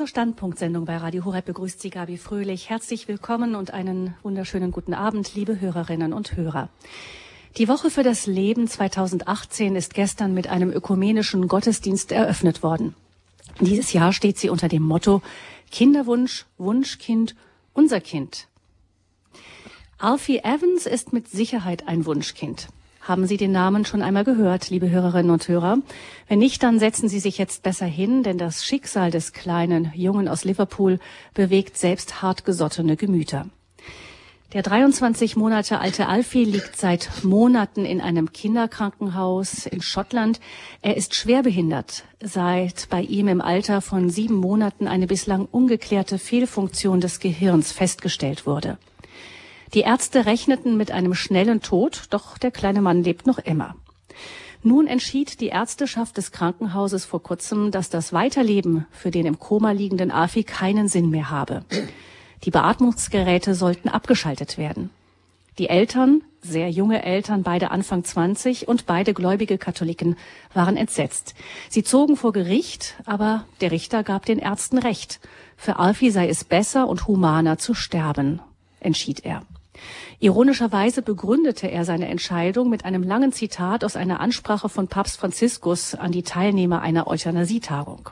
zur Standpunktsendung bei Radio Horeb begrüßt Sie Gabi Fröhlich. Herzlich willkommen und einen wunderschönen guten Abend, liebe Hörerinnen und Hörer. Die Woche für das Leben 2018 ist gestern mit einem ökumenischen Gottesdienst eröffnet worden. Dieses Jahr steht sie unter dem Motto Kinderwunsch, Wunschkind, unser Kind. Alfie Evans ist mit Sicherheit ein Wunschkind. Haben Sie den Namen schon einmal gehört, liebe Hörerinnen und Hörer? Wenn nicht, dann setzen Sie sich jetzt besser hin, denn das Schicksal des kleinen Jungen aus Liverpool bewegt selbst hartgesottene Gemüter. Der 23 Monate alte Alfie liegt seit Monaten in einem Kinderkrankenhaus in Schottland. Er ist schwerbehindert, seit bei ihm im Alter von sieben Monaten eine bislang ungeklärte Fehlfunktion des Gehirns festgestellt wurde. Die Ärzte rechneten mit einem schnellen Tod, doch der kleine Mann lebt noch immer. Nun entschied die Ärzteschaft des Krankenhauses vor kurzem, dass das Weiterleben für den im Koma liegenden Afi keinen Sinn mehr habe. Die Beatmungsgeräte sollten abgeschaltet werden. Die Eltern, sehr junge Eltern, beide Anfang 20 und beide gläubige Katholiken, waren entsetzt. Sie zogen vor Gericht, aber der Richter gab den Ärzten recht. Für Alfie sei es besser und humaner zu sterben, entschied er. Ironischerweise begründete er seine Entscheidung mit einem langen Zitat aus einer Ansprache von Papst Franziskus an die Teilnehmer einer Euthanasietagung.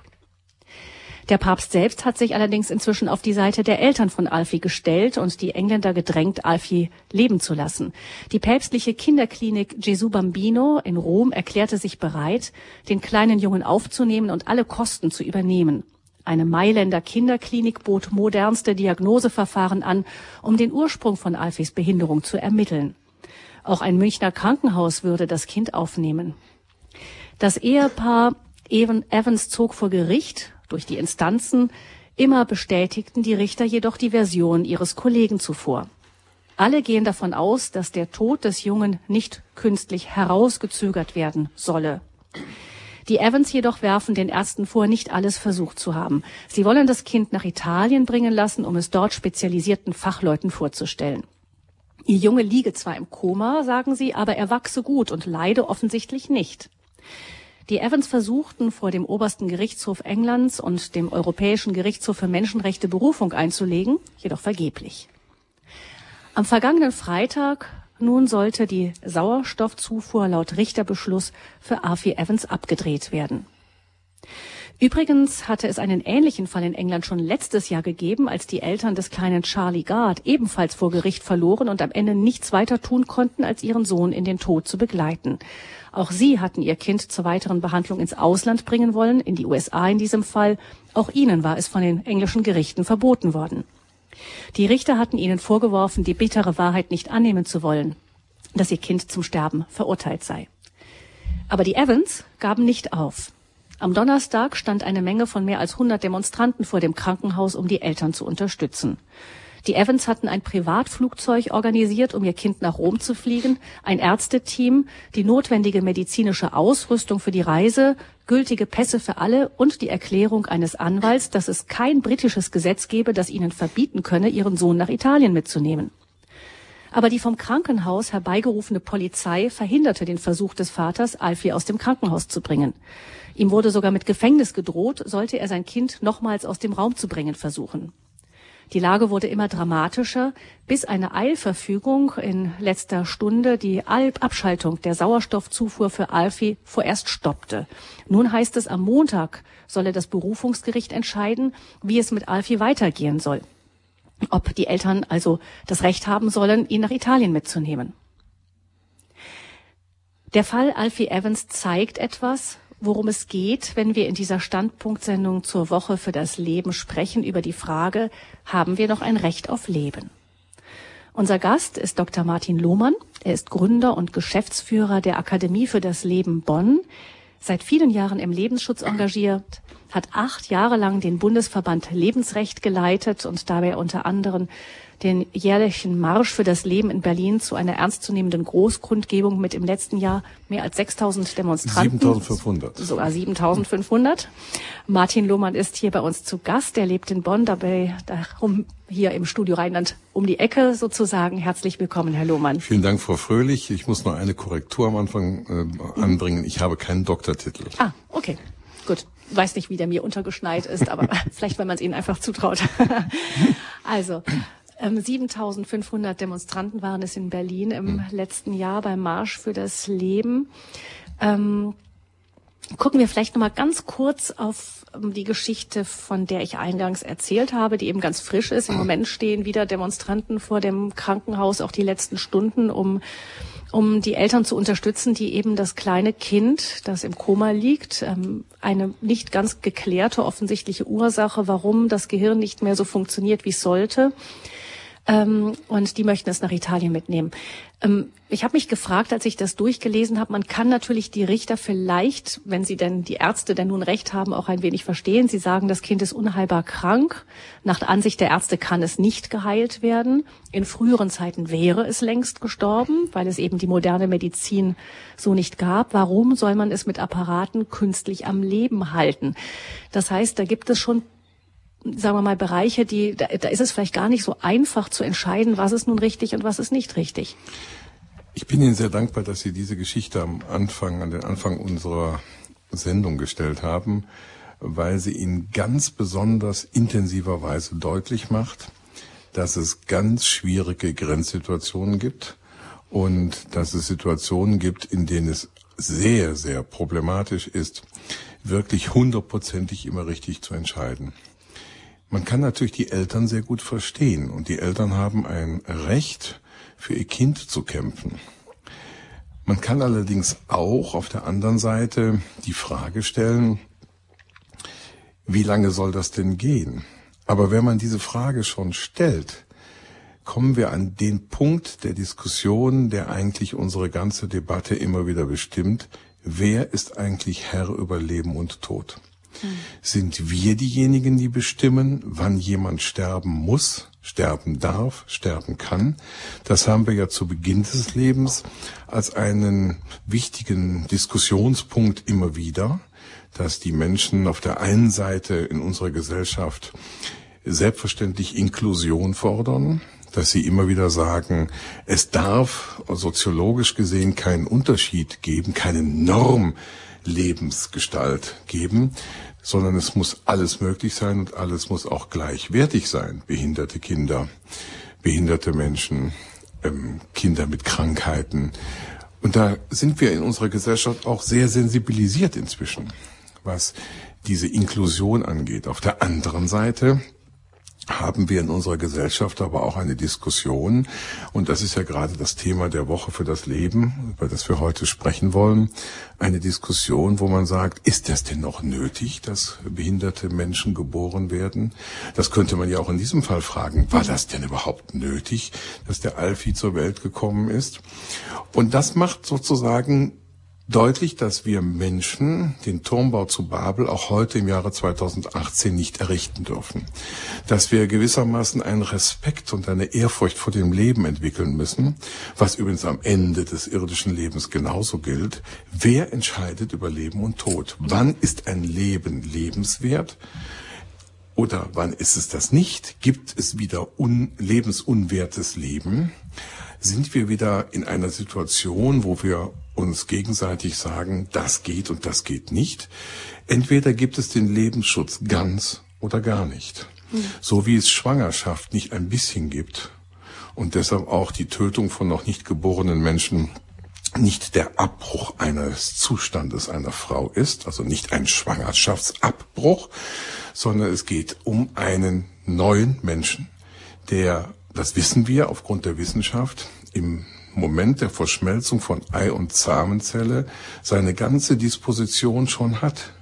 Der Papst selbst hat sich allerdings inzwischen auf die Seite der Eltern von Alfie gestellt und die Engländer gedrängt, Alfie leben zu lassen. Die päpstliche Kinderklinik Gesù Bambino in Rom erklärte sich bereit, den kleinen Jungen aufzunehmen und alle Kosten zu übernehmen. Eine Mailänder Kinderklinik bot modernste Diagnoseverfahren an, um den Ursprung von Alfis Behinderung zu ermitteln. Auch ein Münchner Krankenhaus würde das Kind aufnehmen. Das Ehepaar Evans zog vor Gericht durch die Instanzen. Immer bestätigten die Richter jedoch die Version ihres Kollegen zuvor. Alle gehen davon aus, dass der Tod des Jungen nicht künstlich herausgezögert werden solle. Die Evans jedoch werfen den Ärzten vor, nicht alles versucht zu haben. Sie wollen das Kind nach Italien bringen lassen, um es dort spezialisierten Fachleuten vorzustellen. Ihr Junge liege zwar im Koma, sagen sie, aber er wachse gut und leide offensichtlich nicht. Die Evans versuchten vor dem obersten Gerichtshof Englands und dem Europäischen Gerichtshof für Menschenrechte Berufung einzulegen, jedoch vergeblich. Am vergangenen Freitag nun sollte die Sauerstoffzufuhr laut Richterbeschluss für Arfie Evans abgedreht werden. Übrigens hatte es einen ähnlichen Fall in England schon letztes Jahr gegeben, als die Eltern des kleinen Charlie Gard ebenfalls vor Gericht verloren und am Ende nichts weiter tun konnten, als ihren Sohn in den Tod zu begleiten. Auch sie hatten ihr Kind zur weiteren Behandlung ins Ausland bringen wollen, in die USA in diesem Fall. Auch ihnen war es von den englischen Gerichten verboten worden. Die Richter hatten ihnen vorgeworfen, die bittere Wahrheit nicht annehmen zu wollen, dass ihr Kind zum Sterben verurteilt sei. Aber die Evans gaben nicht auf. Am Donnerstag stand eine Menge von mehr als 100 Demonstranten vor dem Krankenhaus, um die Eltern zu unterstützen. Die Evans hatten ein Privatflugzeug organisiert, um ihr Kind nach Rom zu fliegen, ein Ärzteteam, die notwendige medizinische Ausrüstung für die Reise, gültige Pässe für alle und die Erklärung eines Anwalts, dass es kein britisches Gesetz gebe, das ihnen verbieten könne, ihren Sohn nach Italien mitzunehmen. Aber die vom Krankenhaus herbeigerufene Polizei verhinderte den Versuch des Vaters, Alfie aus dem Krankenhaus zu bringen. Ihm wurde sogar mit Gefängnis gedroht, sollte er sein Kind nochmals aus dem Raum zu bringen versuchen. Die Lage wurde immer dramatischer, bis eine Eilverfügung in letzter Stunde die Abschaltung der Sauerstoffzufuhr für Alfie vorerst stoppte. Nun heißt es, am Montag solle das Berufungsgericht entscheiden, wie es mit Alfie weitergehen soll. Ob die Eltern also das Recht haben sollen, ihn nach Italien mitzunehmen. Der Fall Alfie Evans zeigt etwas, worum es geht, wenn wir in dieser Standpunktsendung zur Woche für das Leben sprechen, über die Frage, haben wir noch ein Recht auf Leben? Unser Gast ist Dr. Martin Lohmann. Er ist Gründer und Geschäftsführer der Akademie für das Leben Bonn, seit vielen Jahren im Lebensschutz engagiert, hat acht Jahre lang den Bundesverband Lebensrecht geleitet und dabei unter anderem den jährlichen Marsch für das Leben in Berlin zu einer ernstzunehmenden Großkundgebung mit im letzten Jahr mehr als 6000 Demonstranten. 7500. Sogar 7500. Martin Lohmann ist hier bei uns zu Gast. Er lebt in Bonn, dabei darum hier im Studio Rheinland um die Ecke sozusagen. Herzlich willkommen, Herr Lohmann. Vielen Dank, Frau Fröhlich. Ich muss noch eine Korrektur am Anfang äh, anbringen. Ich habe keinen Doktortitel. Ah, okay. Gut. weiß nicht, wie der mir untergeschneit ist, aber vielleicht, weil man es ihnen einfach zutraut. also, 7500 Demonstranten waren es in Berlin im mhm. letzten Jahr beim Marsch für das Leben. Ähm, gucken wir vielleicht noch mal ganz kurz auf ähm, die Geschichte, von der ich eingangs erzählt habe, die eben ganz frisch ist. Im Moment stehen wieder Demonstranten vor dem Krankenhaus, auch die letzten Stunden, um um die Eltern zu unterstützen, die eben das kleine Kind, das im Koma liegt, ähm, eine nicht ganz geklärte offensichtliche Ursache, warum das Gehirn nicht mehr so funktioniert, wie es sollte, ähm, und die möchten es nach Italien mitnehmen. Ähm, ich habe mich gefragt, als ich das durchgelesen habe, man kann natürlich die Richter vielleicht, wenn sie denn die Ärzte denn nun recht haben, auch ein wenig verstehen. Sie sagen, das Kind ist unheilbar krank. Nach Ansicht der Ärzte kann es nicht geheilt werden. In früheren Zeiten wäre es längst gestorben, weil es eben die moderne Medizin so nicht gab. Warum soll man es mit Apparaten künstlich am Leben halten? Das heißt, da gibt es schon sagen wir mal, Bereiche, die, da, da ist es vielleicht gar nicht so einfach zu entscheiden, was ist nun richtig und was ist nicht richtig. Ich bin Ihnen sehr dankbar, dass Sie diese Geschichte am Anfang, an den Anfang unserer Sendung gestellt haben, weil sie in ganz besonders intensiver Weise deutlich macht, dass es ganz schwierige Grenzsituationen gibt und dass es Situationen gibt, in denen es sehr, sehr problematisch ist, wirklich hundertprozentig immer richtig zu entscheiden. Man kann natürlich die Eltern sehr gut verstehen und die Eltern haben ein Recht, für ihr Kind zu kämpfen. Man kann allerdings auch auf der anderen Seite die Frage stellen, wie lange soll das denn gehen? Aber wenn man diese Frage schon stellt, kommen wir an den Punkt der Diskussion, der eigentlich unsere ganze Debatte immer wieder bestimmt. Wer ist eigentlich Herr über Leben und Tod? Sind wir diejenigen, die bestimmen, wann jemand sterben muss, sterben darf, sterben kann? Das haben wir ja zu Beginn des Lebens als einen wichtigen Diskussionspunkt immer wieder, dass die Menschen auf der einen Seite in unserer Gesellschaft selbstverständlich Inklusion fordern, dass sie immer wieder sagen, es darf soziologisch gesehen keinen Unterschied geben, keine Norm Lebensgestalt geben, sondern es muss alles möglich sein und alles muss auch gleichwertig sein. Behinderte Kinder, behinderte Menschen, ähm, Kinder mit Krankheiten. Und da sind wir in unserer Gesellschaft auch sehr sensibilisiert inzwischen, was diese Inklusion angeht. Auf der anderen Seite haben wir in unserer Gesellschaft aber auch eine Diskussion, und das ist ja gerade das Thema der Woche für das Leben, über das wir heute sprechen wollen, eine Diskussion, wo man sagt, ist das denn noch nötig, dass behinderte Menschen geboren werden? Das könnte man ja auch in diesem Fall fragen, war das denn überhaupt nötig, dass der Alfie zur Welt gekommen ist? Und das macht sozusagen deutlich, dass wir Menschen den Turmbau zu Babel auch heute im Jahre 2018 nicht errichten dürfen. Dass wir gewissermaßen einen Respekt und eine Ehrfurcht vor dem Leben entwickeln müssen, was übrigens am Ende des irdischen Lebens genauso gilt. Wer entscheidet über Leben und Tod? Wann ist ein Leben lebenswert? Oder wann ist es das nicht? Gibt es wieder un lebensunwertes Leben? Sind wir wieder in einer Situation, wo wir uns gegenseitig sagen, das geht und das geht nicht. Entweder gibt es den Lebensschutz ganz oder gar nicht. So wie es Schwangerschaft nicht ein bisschen gibt und deshalb auch die Tötung von noch nicht geborenen Menschen nicht der Abbruch eines Zustandes einer Frau ist, also nicht ein Schwangerschaftsabbruch, sondern es geht um einen neuen Menschen, der, das wissen wir aufgrund der Wissenschaft, im Moment der Verschmelzung von Ei und Samenzelle seine ganze Disposition schon hat.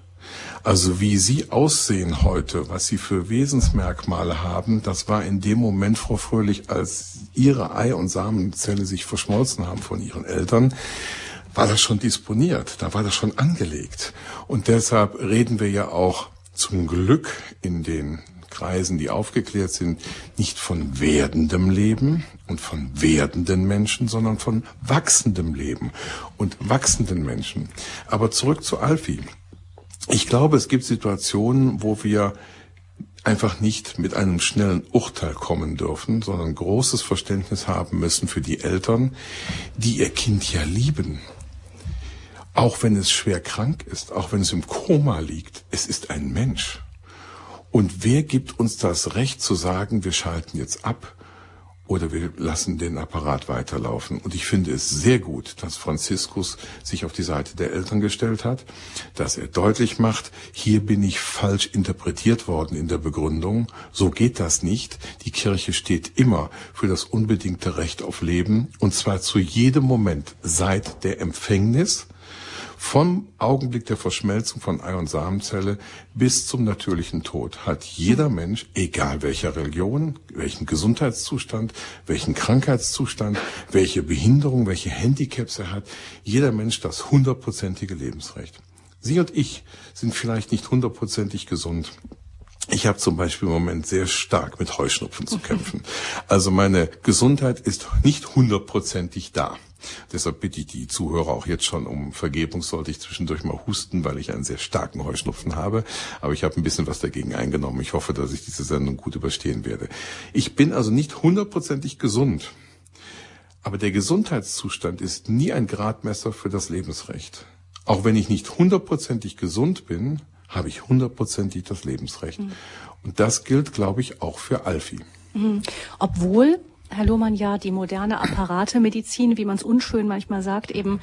Also wie Sie aussehen heute, was Sie für Wesensmerkmale haben, das war in dem Moment, Frau Fröhlich, als Ihre Ei- und Samenzelle sich verschmolzen haben von Ihren Eltern, war das schon disponiert, da war das schon angelegt. Und deshalb reden wir ja auch zum Glück in den Kreisen, die aufgeklärt sind, nicht von werdendem Leben und von werdenden Menschen, sondern von wachsendem Leben und wachsenden Menschen. Aber zurück zu Alfie. Ich glaube, es gibt Situationen, wo wir einfach nicht mit einem schnellen Urteil kommen dürfen, sondern großes Verständnis haben müssen für die Eltern, die ihr Kind ja lieben. auch wenn es schwer krank ist, auch wenn es im Koma liegt, es ist ein Mensch. Und wer gibt uns das Recht zu sagen, wir schalten jetzt ab oder wir lassen den Apparat weiterlaufen? Und ich finde es sehr gut, dass Franziskus sich auf die Seite der Eltern gestellt hat, dass er deutlich macht, hier bin ich falsch interpretiert worden in der Begründung. So geht das nicht. Die Kirche steht immer für das unbedingte Recht auf Leben und zwar zu jedem Moment seit der Empfängnis vom Augenblick der Verschmelzung von Ei- und Samenzelle bis zum natürlichen Tod hat jeder Mensch, egal welcher Religion, welchen Gesundheitszustand, welchen Krankheitszustand, welche Behinderung, welche Handicaps er hat, jeder Mensch das hundertprozentige Lebensrecht. Sie und ich sind vielleicht nicht hundertprozentig gesund. Ich habe zum Beispiel im Moment sehr stark mit Heuschnupfen zu kämpfen. Also meine Gesundheit ist nicht hundertprozentig da. Deshalb bitte ich die Zuhörer auch jetzt schon um Vergebung, sollte ich zwischendurch mal husten, weil ich einen sehr starken Heuschnupfen habe. Aber ich habe ein bisschen was dagegen eingenommen. Ich hoffe, dass ich diese Sendung gut überstehen werde. Ich bin also nicht hundertprozentig gesund. Aber der Gesundheitszustand ist nie ein Gradmesser für das Lebensrecht. Auch wenn ich nicht hundertprozentig gesund bin, habe ich hundertprozentig das Lebensrecht. Mhm. Und das gilt, glaube ich, auch für Alfie. Mhm. Obwohl Herr Lohmann, ja, die moderne Apparatemedizin, wie man es unschön manchmal sagt, eben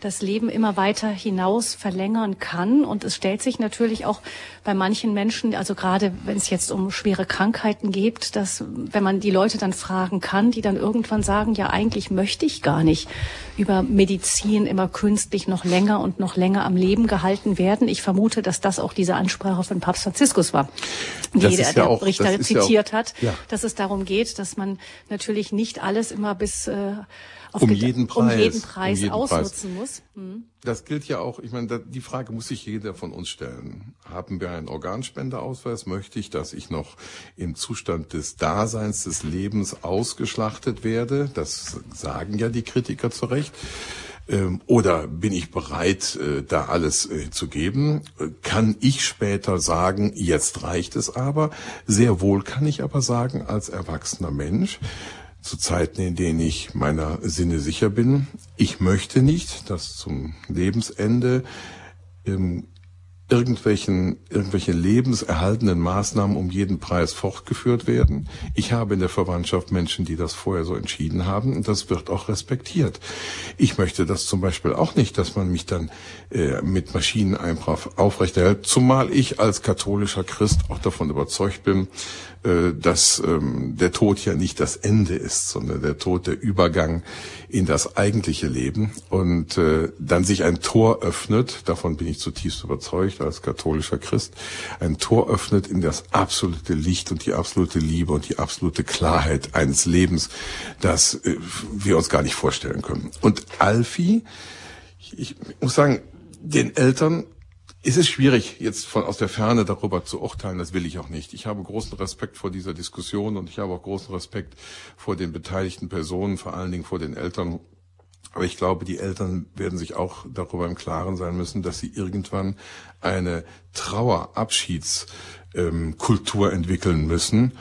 das Leben immer weiter hinaus verlängern kann. Und es stellt sich natürlich auch bei manchen Menschen, also gerade wenn es jetzt um schwere Krankheiten geht, dass wenn man die Leute dann fragen kann, die dann irgendwann sagen, ja, eigentlich möchte ich gar nicht über Medizin immer künstlich noch länger und noch länger am Leben gehalten werden. Ich vermute, dass das auch diese Ansprache von Papst Franziskus war, die der, ja der auch, Richter zitiert ja auch, hat, ja. dass es darum geht, dass man natürlich nicht alles immer bis äh, um jeden Preis, um jeden Preis um jeden ausnutzen Preis. muss. Hm. Das gilt ja auch, ich meine, die Frage muss sich jeder von uns stellen. Haben wir einen Organspendeausweis? Möchte ich, dass ich noch im Zustand des Daseins, des Lebens ausgeschlachtet werde? Das sagen ja die Kritiker zu Recht. Ähm, oder bin ich bereit, äh, da alles äh, zu geben? Kann ich später sagen, jetzt reicht es aber? Sehr wohl kann ich aber sagen, als erwachsener Mensch, zu Zeiten, in denen ich meiner Sinne sicher bin. Ich möchte nicht, dass zum Lebensende ähm, irgendwelchen, irgendwelche lebenserhaltenden Maßnahmen um jeden Preis fortgeführt werden. Ich habe in der Verwandtschaft Menschen, die das vorher so entschieden haben und das wird auch respektiert. Ich möchte das zum Beispiel auch nicht, dass man mich dann äh, mit Maschinen aufrechterhält, zumal ich als katholischer Christ auch davon überzeugt bin, dass ähm, der Tod ja nicht das Ende ist, sondern der Tod der Übergang in das eigentliche Leben und äh, dann sich ein Tor öffnet, davon bin ich zutiefst überzeugt als katholischer Christ, ein Tor öffnet in das absolute Licht und die absolute Liebe und die absolute Klarheit eines Lebens, das äh, wir uns gar nicht vorstellen können. Und Alfie, ich, ich muss sagen, den Eltern es ist schwierig, jetzt von aus der Ferne darüber zu urteilen, das will ich auch nicht. Ich habe großen Respekt vor dieser Diskussion und ich habe auch großen Respekt vor den beteiligten Personen, vor allen Dingen vor den Eltern. Aber ich glaube, die Eltern werden sich auch darüber im Klaren sein müssen, dass sie irgendwann eine Trauerabschiedskultur entwickeln müssen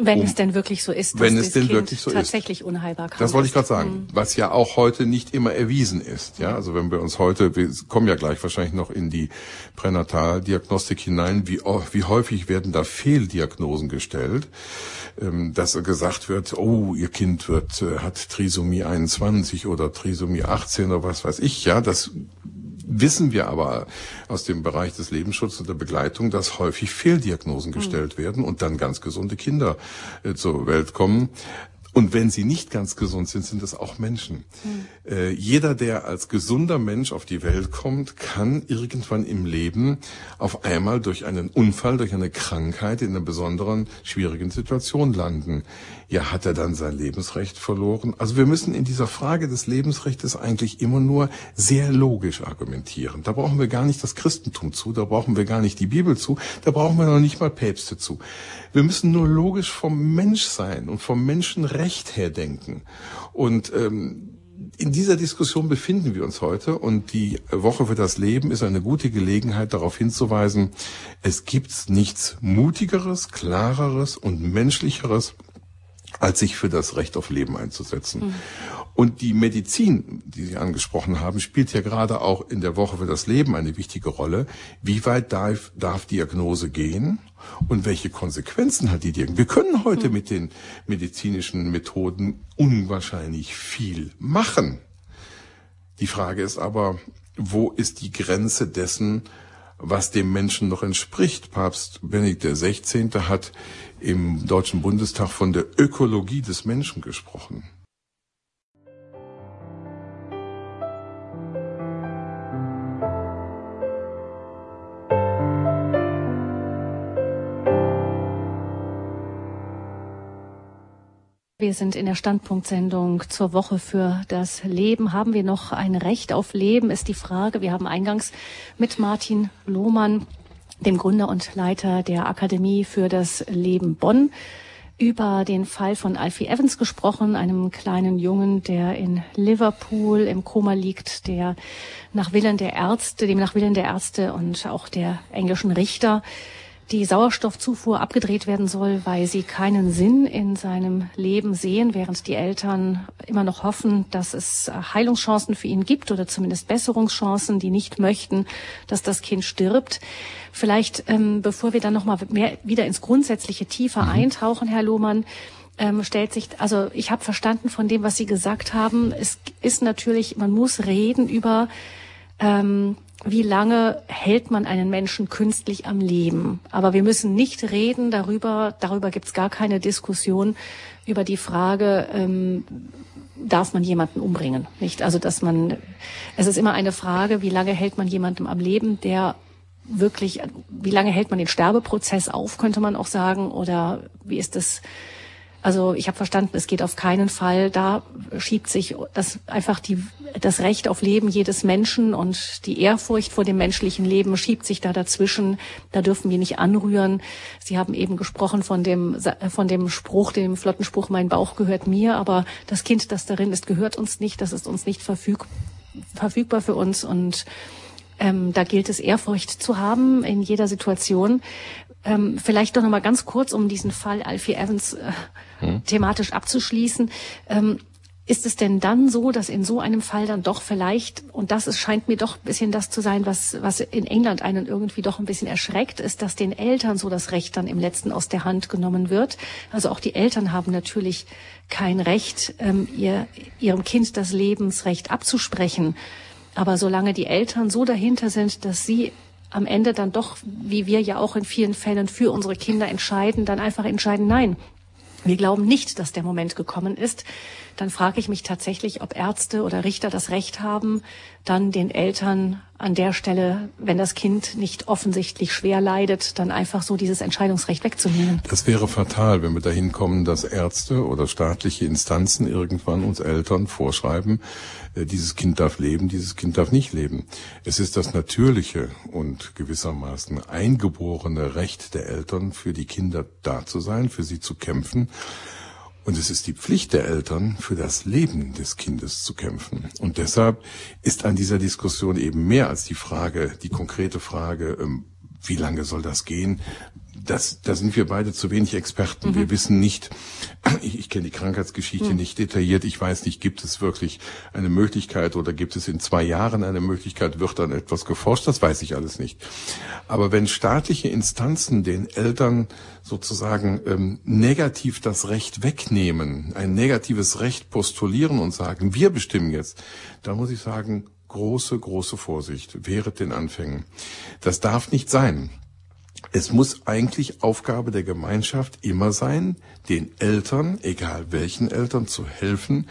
wenn um, es denn wirklich so ist, dass wenn es denn kind wirklich so tatsächlich ist. unheilbar krank Das wollte ich gerade sagen, mhm. was ja auch heute nicht immer erwiesen ist. Ja, also wenn wir uns heute, wir kommen ja gleich wahrscheinlich noch in die Pränataldiagnostik hinein, wie, wie häufig werden da Fehldiagnosen gestellt, ähm, dass gesagt wird, oh, ihr Kind wird, äh, hat Trisomie 21 oder Trisomie 18 oder was weiß ich. Ja, das wissen wir aber aus dem Bereich des Lebensschutzes und der Begleitung, dass häufig Fehldiagnosen gestellt mhm. werden und dann ganz gesunde Kinder äh, zur Welt kommen. Und wenn sie nicht ganz gesund sind, sind es auch Menschen. Mhm. Äh, jeder, der als gesunder Mensch auf die Welt kommt, kann irgendwann im Leben auf einmal durch einen Unfall, durch eine Krankheit in einer besonderen schwierigen Situation landen. Ja, hat er dann sein Lebensrecht verloren? Also wir müssen in dieser Frage des Lebensrechts eigentlich immer nur sehr logisch argumentieren. Da brauchen wir gar nicht das Christentum zu, da brauchen wir gar nicht die Bibel zu, da brauchen wir noch nicht mal Päpste zu. Wir müssen nur logisch vom Menschsein und vom Menschenrecht her denken. Und ähm, in dieser Diskussion befinden wir uns heute und die Woche für das Leben ist eine gute Gelegenheit, darauf hinzuweisen, es gibt nichts Mutigeres, Klareres und Menschlicheres, als sich für das Recht auf Leben einzusetzen. Mhm. Und die Medizin, die Sie angesprochen haben, spielt ja gerade auch in der Woche für das Leben eine wichtige Rolle. Wie weit darf, darf Diagnose gehen? Und welche Konsequenzen hat die Diagnose? Wir können heute mit den medizinischen Methoden unwahrscheinlich viel machen. Die Frage ist aber, wo ist die Grenze dessen, was dem Menschen noch entspricht? Papst Benedikt XVI. hat im Deutschen Bundestag von der Ökologie des Menschen gesprochen. Wir sind in der Standpunktsendung zur Woche für das Leben. Haben wir noch ein Recht auf Leben, ist die Frage. Wir haben eingangs mit Martin Lohmann, dem Gründer und Leiter der Akademie für das Leben Bonn, über den Fall von Alfie Evans gesprochen, einem kleinen Jungen, der in Liverpool im Koma liegt, der nach Willen der Ärzte, dem nach Willen der Ärzte und auch der englischen Richter die Sauerstoffzufuhr abgedreht werden soll, weil sie keinen Sinn in seinem Leben sehen, während die Eltern immer noch hoffen, dass es Heilungschancen für ihn gibt oder zumindest Besserungschancen, die nicht möchten, dass das Kind stirbt. Vielleicht, ähm, bevor wir dann noch mal mehr wieder ins grundsätzliche tiefer mhm. eintauchen, Herr Lohmann, ähm, stellt sich, also ich habe verstanden von dem, was Sie gesagt haben. Es ist natürlich, man muss reden über ähm, wie lange hält man einen Menschen künstlich am Leben? Aber wir müssen nicht reden darüber, darüber gibt es gar keine Diskussion, über die Frage, ähm, darf man jemanden umbringen? Nicht? Also, dass man, es ist immer eine Frage, wie lange hält man jemanden am Leben, der wirklich, wie lange hält man den Sterbeprozess auf, könnte man auch sagen, oder wie ist das, also ich habe verstanden, es geht auf keinen Fall. Da schiebt sich das einfach die, das Recht auf Leben jedes Menschen und die Ehrfurcht vor dem menschlichen Leben schiebt sich da dazwischen. Da dürfen wir nicht anrühren. Sie haben eben gesprochen von dem, von dem Spruch, dem flotten Spruch, mein Bauch gehört mir, aber das Kind, das darin ist, gehört uns nicht. Das ist uns nicht verfüg, verfügbar für uns und ähm, da gilt es, Ehrfurcht zu haben in jeder Situation. Ähm, vielleicht doch noch mal ganz kurz, um diesen Fall Alfie Evans äh, hm. thematisch abzuschließen. Ähm, ist es denn dann so, dass in so einem Fall dann doch vielleicht, und das ist, scheint mir doch ein bisschen das zu sein, was, was in England einen irgendwie doch ein bisschen erschreckt, ist, dass den Eltern so das Recht dann im letzten aus der Hand genommen wird. Also auch die Eltern haben natürlich kein Recht, ähm, ihr, ihrem Kind das Lebensrecht abzusprechen. Aber solange die Eltern so dahinter sind, dass sie am Ende dann doch, wie wir ja auch in vielen Fällen für unsere Kinder entscheiden, dann einfach entscheiden, nein, wir glauben nicht, dass der Moment gekommen ist, dann frage ich mich tatsächlich, ob Ärzte oder Richter das Recht haben, dann den Eltern an der Stelle, wenn das Kind nicht offensichtlich schwer leidet, dann einfach so dieses Entscheidungsrecht wegzunehmen. Das wäre fatal, wenn wir dahin kommen, dass Ärzte oder staatliche Instanzen irgendwann uns Eltern vorschreiben, äh, dieses Kind darf leben, dieses Kind darf nicht leben. Es ist das natürliche und gewissermaßen eingeborene Recht der Eltern, für die Kinder da zu sein, für sie zu kämpfen. Und es ist die Pflicht der Eltern, für das Leben des Kindes zu kämpfen. Und deshalb ist an dieser Diskussion eben mehr als die Frage, die konkrete Frage, ähm, wie lange soll das gehen? Das, da sind wir beide zu wenig Experten. Mhm. Wir wissen nicht, ich, ich kenne die Krankheitsgeschichte mhm. nicht detailliert. Ich weiß nicht, gibt es wirklich eine Möglichkeit oder gibt es in zwei Jahren eine Möglichkeit, wird dann etwas geforscht? Das weiß ich alles nicht. Aber wenn staatliche Instanzen den Eltern sozusagen ähm, negativ das Recht wegnehmen, ein negatives Recht postulieren und sagen, wir bestimmen jetzt, da muss ich sagen, große, große Vorsicht während den Anfängen. Das darf nicht sein. Es muss eigentlich Aufgabe der Gemeinschaft immer sein, den Eltern, egal welchen Eltern, zu helfen,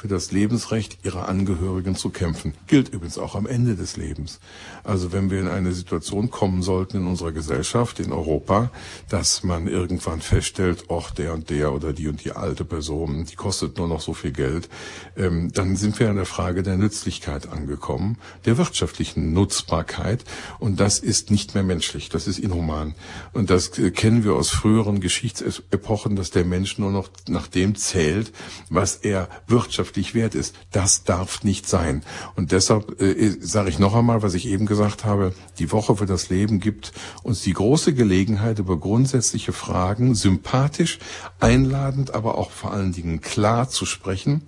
für das Lebensrecht ihrer Angehörigen zu kämpfen. Gilt übrigens auch am Ende des Lebens. Also wenn wir in eine Situation kommen sollten in unserer Gesellschaft, in Europa, dass man irgendwann feststellt, ach, der und der oder die und die alte Person, die kostet nur noch so viel Geld, ähm, dann sind wir an der Frage der Nützlichkeit angekommen, der wirtschaftlichen Nutzbarkeit. Und das ist nicht mehr menschlich, das ist inhuman. Und das äh, kennen wir aus früheren Geschichtsepochen, dass der Mensch nur noch nach dem zählt, was er wirtschaftlich wirtschaftlich wert ist. Das darf nicht sein. Und deshalb äh, sage ich noch einmal, was ich eben gesagt habe, die Woche für das Leben gibt uns die große Gelegenheit, über grundsätzliche Fragen sympathisch, einladend, aber auch vor allen Dingen klar zu sprechen.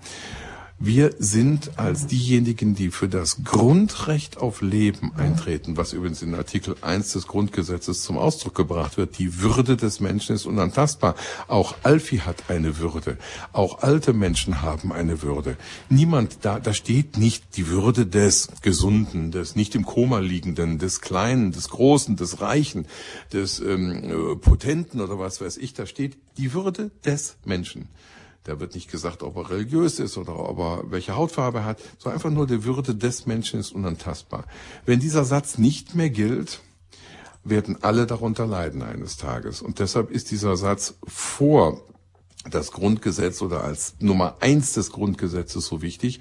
Wir sind als diejenigen, die für das Grundrecht auf Leben eintreten, was übrigens in Artikel 1 des Grundgesetzes zum Ausdruck gebracht wird. Die Würde des Menschen ist unantastbar. Auch Alfie hat eine Würde. Auch alte Menschen haben eine Würde. Niemand, da, da steht nicht die Würde des Gesunden, des nicht im Koma liegenden, des Kleinen, des Großen, des Reichen, des ähm, äh, Potenten oder was weiß ich. Da steht die Würde des Menschen. Da wird nicht gesagt, ob er religiös ist oder ob er welche Hautfarbe hat, sondern einfach nur die Würde des Menschen ist unantastbar. Wenn dieser Satz nicht mehr gilt, werden alle darunter leiden eines Tages. Und deshalb ist dieser Satz vor das Grundgesetz oder als Nummer eins des Grundgesetzes so wichtig.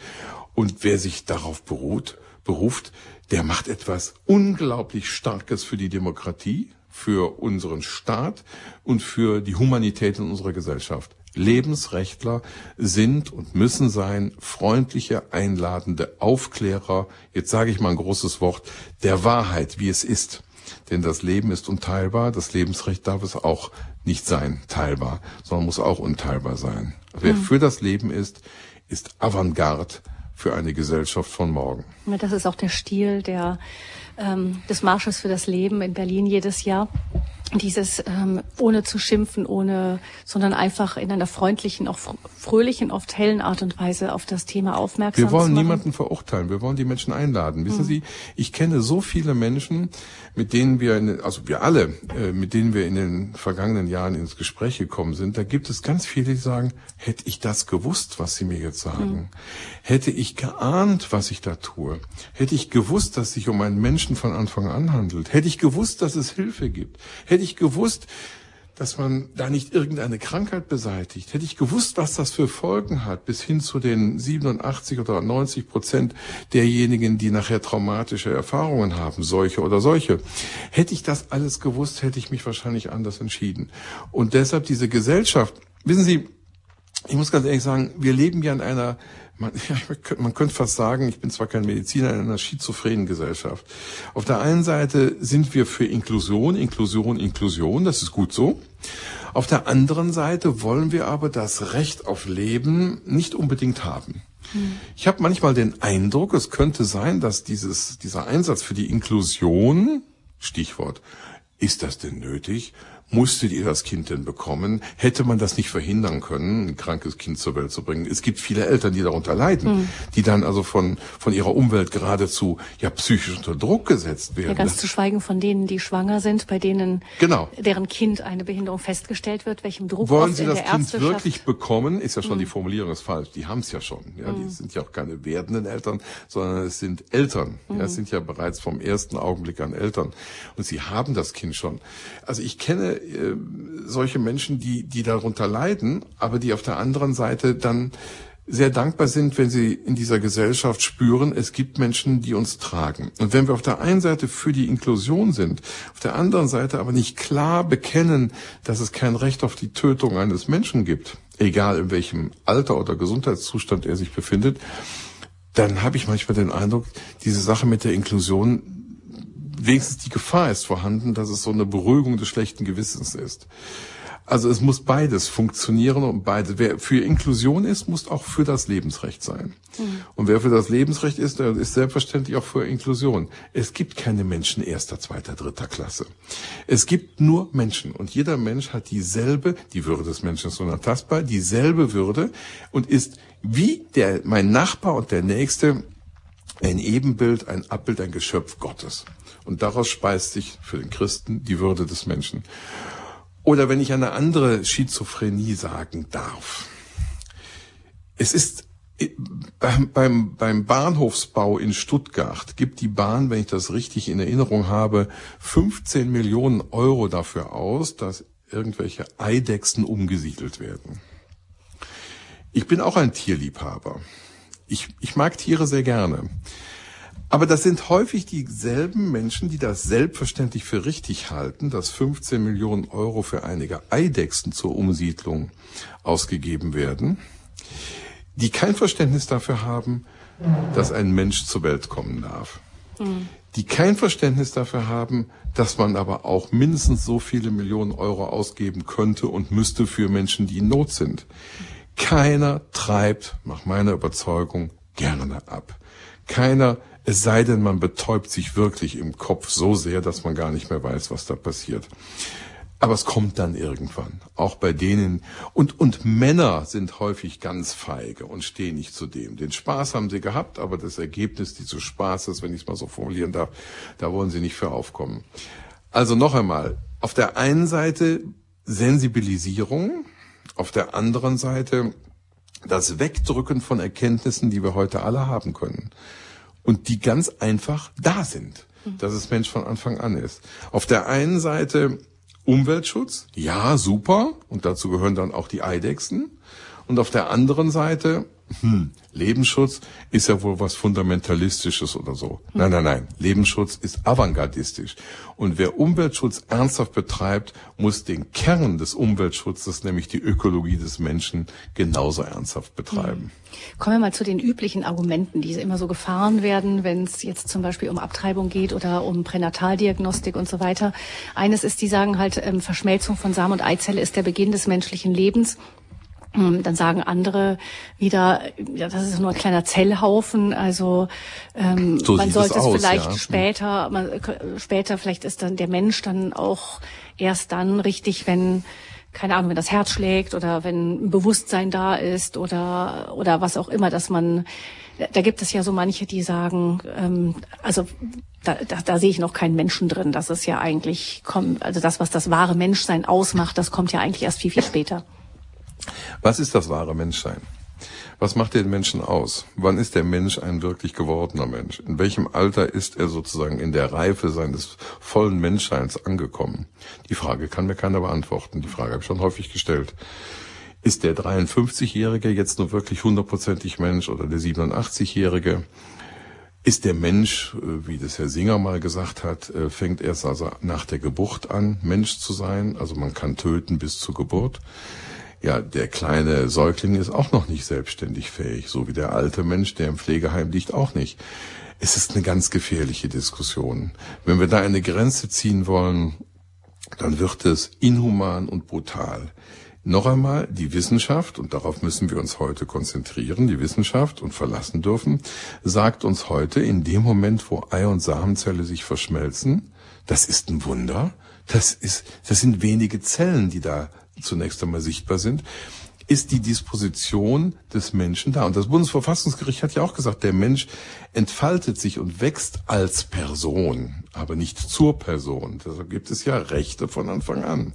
Und wer sich darauf beruht, beruft, der macht etwas unglaublich Starkes für die Demokratie, für unseren Staat und für die Humanität in unserer Gesellschaft. Lebensrechtler sind und müssen sein freundliche, einladende Aufklärer, jetzt sage ich mal ein großes Wort, der Wahrheit, wie es ist. Denn das Leben ist unteilbar, das Lebensrecht darf es auch nicht sein, teilbar, sondern muss auch unteilbar sein. Wer mhm. für das Leben ist, ist Avantgarde für eine Gesellschaft von morgen. Das ist auch der Stil der, ähm, des Marsches für das Leben in Berlin jedes Jahr dieses ähm, ohne zu schimpfen, ohne, sondern einfach in einer freundlichen, auch fröhlichen, oft hellen Art und Weise auf das Thema aufmerksam Wir wollen niemanden verurteilen, wir wollen die Menschen einladen. Wissen mhm. Sie, ich kenne so viele Menschen, mit denen wir, in, also wir alle, äh, mit denen wir in den vergangenen Jahren ins Gespräch gekommen sind. Da gibt es ganz viele, die sagen, hätte ich das gewusst, was Sie mir jetzt sagen, mhm. hätte ich geahnt, was ich da tue, hätte ich gewusst, dass sich um einen Menschen von Anfang an handelt, hätte ich gewusst, dass es Hilfe gibt, hätte ich gewusst, dass man da nicht irgendeine Krankheit beseitigt. Hätte ich gewusst, was das für Folgen hat, bis hin zu den 87 oder 90 Prozent derjenigen, die nachher traumatische Erfahrungen haben, solche oder solche. Hätte ich das alles gewusst, hätte ich mich wahrscheinlich anders entschieden. Und deshalb diese Gesellschaft, wissen Sie, ich muss ganz ehrlich sagen, wir leben ja in einer man, ja, man könnte fast sagen, ich bin zwar kein Mediziner, in einer schizophrenen Gesellschaft. Auf der einen Seite sind wir für Inklusion, Inklusion, Inklusion, das ist gut so. Auf der anderen Seite wollen wir aber das Recht auf Leben nicht unbedingt haben. Hm. Ich habe manchmal den Eindruck, es könnte sein, dass dieses, dieser Einsatz für die Inklusion, Stichwort, ist das denn nötig? Musstet ihr das Kind denn bekommen? Hätte man das nicht verhindern können, ein krankes Kind zur Welt zu bringen? Es gibt viele Eltern, die darunter leiden, mhm. die dann also von, von ihrer Umwelt geradezu ja psychisch unter Druck gesetzt werden. Ja, ganz zu schweigen von denen, die schwanger sind, bei denen genau. deren Kind eine Behinderung festgestellt wird, welchem Druck Wollen Sie das Kind wirklich bekommen? Ist ja schon mhm. die Formulierung ist falsch. Die haben es ja schon. Ja, mhm. die sind ja auch keine werdenden Eltern, sondern es sind Eltern. Ja, es mhm. sind ja bereits vom ersten Augenblick an Eltern und sie haben das Kind schon. Also ich kenne äh, solche Menschen, die, die darunter leiden, aber die auf der anderen Seite dann sehr dankbar sind, wenn sie in dieser Gesellschaft spüren, es gibt Menschen, die uns tragen. Und wenn wir auf der einen Seite für die Inklusion sind, auf der anderen Seite aber nicht klar bekennen, dass es kein Recht auf die Tötung eines Menschen gibt, egal in welchem Alter oder Gesundheitszustand er sich befindet, dann habe ich manchmal den Eindruck, diese Sache mit der Inklusion wenigstens die Gefahr ist vorhanden, dass es so eine Beruhigung des schlechten Gewissens ist. Also es muss beides funktionieren und beide. Wer für Inklusion ist, muss auch für das Lebensrecht sein. Mhm. Und wer für das Lebensrecht ist, der ist selbstverständlich auch für Inklusion. Es gibt keine Menschen erster, zweiter, dritter Klasse. Es gibt nur Menschen und jeder Mensch hat dieselbe, die Würde des Menschen ist unantastbar, dieselbe Würde und ist wie der, mein Nachbar und der Nächste ein Ebenbild, ein Abbild, ein Geschöpf Gottes. Und daraus speist sich für den Christen die Würde des Menschen. Oder wenn ich eine andere Schizophrenie sagen darf. Es ist beim, beim, beim Bahnhofsbau in Stuttgart gibt die Bahn, wenn ich das richtig in Erinnerung habe, 15 Millionen Euro dafür aus, dass irgendwelche Eidechsen umgesiedelt werden. Ich bin auch ein Tierliebhaber. Ich, ich mag Tiere sehr gerne. Aber das sind häufig dieselben Menschen, die das selbstverständlich für richtig halten, dass 15 Millionen Euro für einige Eidechsen zur Umsiedlung ausgegeben werden, die kein Verständnis dafür haben, dass ein Mensch zur Welt kommen darf. Mhm. Die kein Verständnis dafür haben, dass man aber auch mindestens so viele Millionen Euro ausgeben könnte und müsste für Menschen, die in Not sind Keiner treibt, nach meiner Überzeugung, gerne ab. Keiner, es sei denn, man betäubt sich wirklich im Kopf so sehr, dass man gar nicht mehr weiß, was da passiert. Aber es kommt dann irgendwann. Auch bei denen. Und, und Männer sind häufig ganz feige und stehen nicht zu dem. Den Spaß haben sie gehabt, aber das Ergebnis dieses Spaßes, wenn ich es mal so formulieren darf, da wollen sie nicht für aufkommen. Also noch einmal. Auf der einen Seite Sensibilisierung. Auf der anderen Seite das Wegdrücken von Erkenntnissen, die wir heute alle haben können. Und die ganz einfach da sind. Dass es Mensch von Anfang an ist. Auf der einen Seite Umweltschutz, ja, super. Und dazu gehören dann auch die Eidechsen. Und auf der anderen Seite, hm, Lebensschutz ist ja wohl was Fundamentalistisches oder so. Nein, nein, nein. Lebensschutz ist avantgardistisch. Und wer Umweltschutz ernsthaft betreibt, muss den Kern des Umweltschutzes, nämlich die Ökologie des Menschen, genauso ernsthaft betreiben. Kommen wir mal zu den üblichen Argumenten, die immer so gefahren werden, wenn es jetzt zum Beispiel um Abtreibung geht oder um Pränataldiagnostik und so weiter. Eines ist, die sagen halt, ähm, Verschmelzung von Samen und Eizelle ist der Beginn des menschlichen Lebens. Hm, dann sagen andere wieder, ja, das ist nur ein kleiner Zellhaufen. Also ähm, so man sollte es, aus, vielleicht ja. Hm. später, man, später vielleicht ist dann der Mensch dann auch erst dann richtig, wenn keine Ahnung, wenn das Herz schlägt oder wenn ein Bewusstsein da ist oder oder was auch immer, dass man da gibt es ja so manche, die sagen, ähm, also da, da, da sehe ich noch keinen Menschen drin. Das ist ja eigentlich kommt, also das, was das wahre Menschsein ausmacht, das kommt ja eigentlich erst viel viel später. Was ist das wahre Menschsein? Was macht den Menschen aus? Wann ist der Mensch ein wirklich gewordener Mensch? In welchem Alter ist er sozusagen in der Reife seines vollen Menschseins angekommen? Die Frage kann mir keiner beantworten. Die Frage habe ich schon häufig gestellt. Ist der 53-Jährige jetzt nur wirklich hundertprozentig Mensch oder der 87-Jährige? Ist der Mensch, äh, wie das Herr Singer mal gesagt hat, äh, fängt erst also nach der Geburt an, Mensch zu sein? Also man kann töten bis zur Geburt. Ja, der kleine Säugling ist auch noch nicht selbstständig fähig, so wie der alte Mensch, der im Pflegeheim liegt, auch nicht. Es ist eine ganz gefährliche Diskussion. Wenn wir da eine Grenze ziehen wollen, dann wird es inhuman und brutal. Noch einmal, die Wissenschaft, und darauf müssen wir uns heute konzentrieren, die Wissenschaft und verlassen dürfen, sagt uns heute, in dem Moment, wo Ei und Samenzelle sich verschmelzen, das ist ein Wunder, das ist, das sind wenige Zellen, die da zunächst einmal sichtbar sind, ist die Disposition des Menschen da. Und das Bundesverfassungsgericht hat ja auch gesagt, der Mensch entfaltet sich und wächst als Person, aber nicht zur Person. Deshalb gibt es ja Rechte von Anfang an.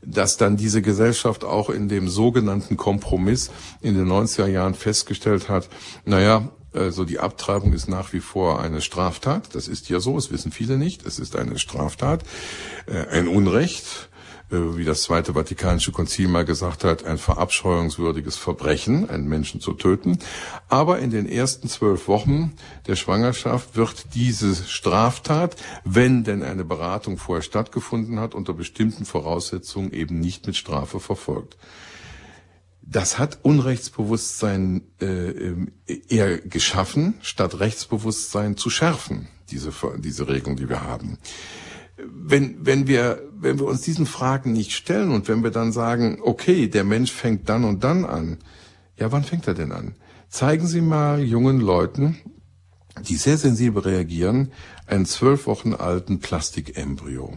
Dass dann diese Gesellschaft auch in dem sogenannten Kompromiss in den 90er Jahren festgestellt hat, naja, also die Abtreibung ist nach wie vor eine Straftat. Das ist ja so, es wissen viele nicht. Es ist eine Straftat, äh, ein Unrecht wie das Zweite Vatikanische Konzil mal gesagt hat, ein verabscheuungswürdiges Verbrechen, einen Menschen zu töten. Aber in den ersten zwölf Wochen der Schwangerschaft wird diese Straftat, wenn denn eine Beratung vorher stattgefunden hat, unter bestimmten Voraussetzungen eben nicht mit Strafe verfolgt. Das hat Unrechtsbewusstsein äh, eher geschaffen, statt Rechtsbewusstsein zu schärfen, diese, diese Regelung, die wir haben wenn, wenn wir, wenn wir uns diesen Fragen nicht stellen und wenn wir dann sagen, okay, der Mensch fängt dann und dann an, ja, wann fängt er denn an? Zeigen Sie mal jungen Leuten, die sehr sensibel reagieren, einen zwölf Wochen alten Plastikembryo.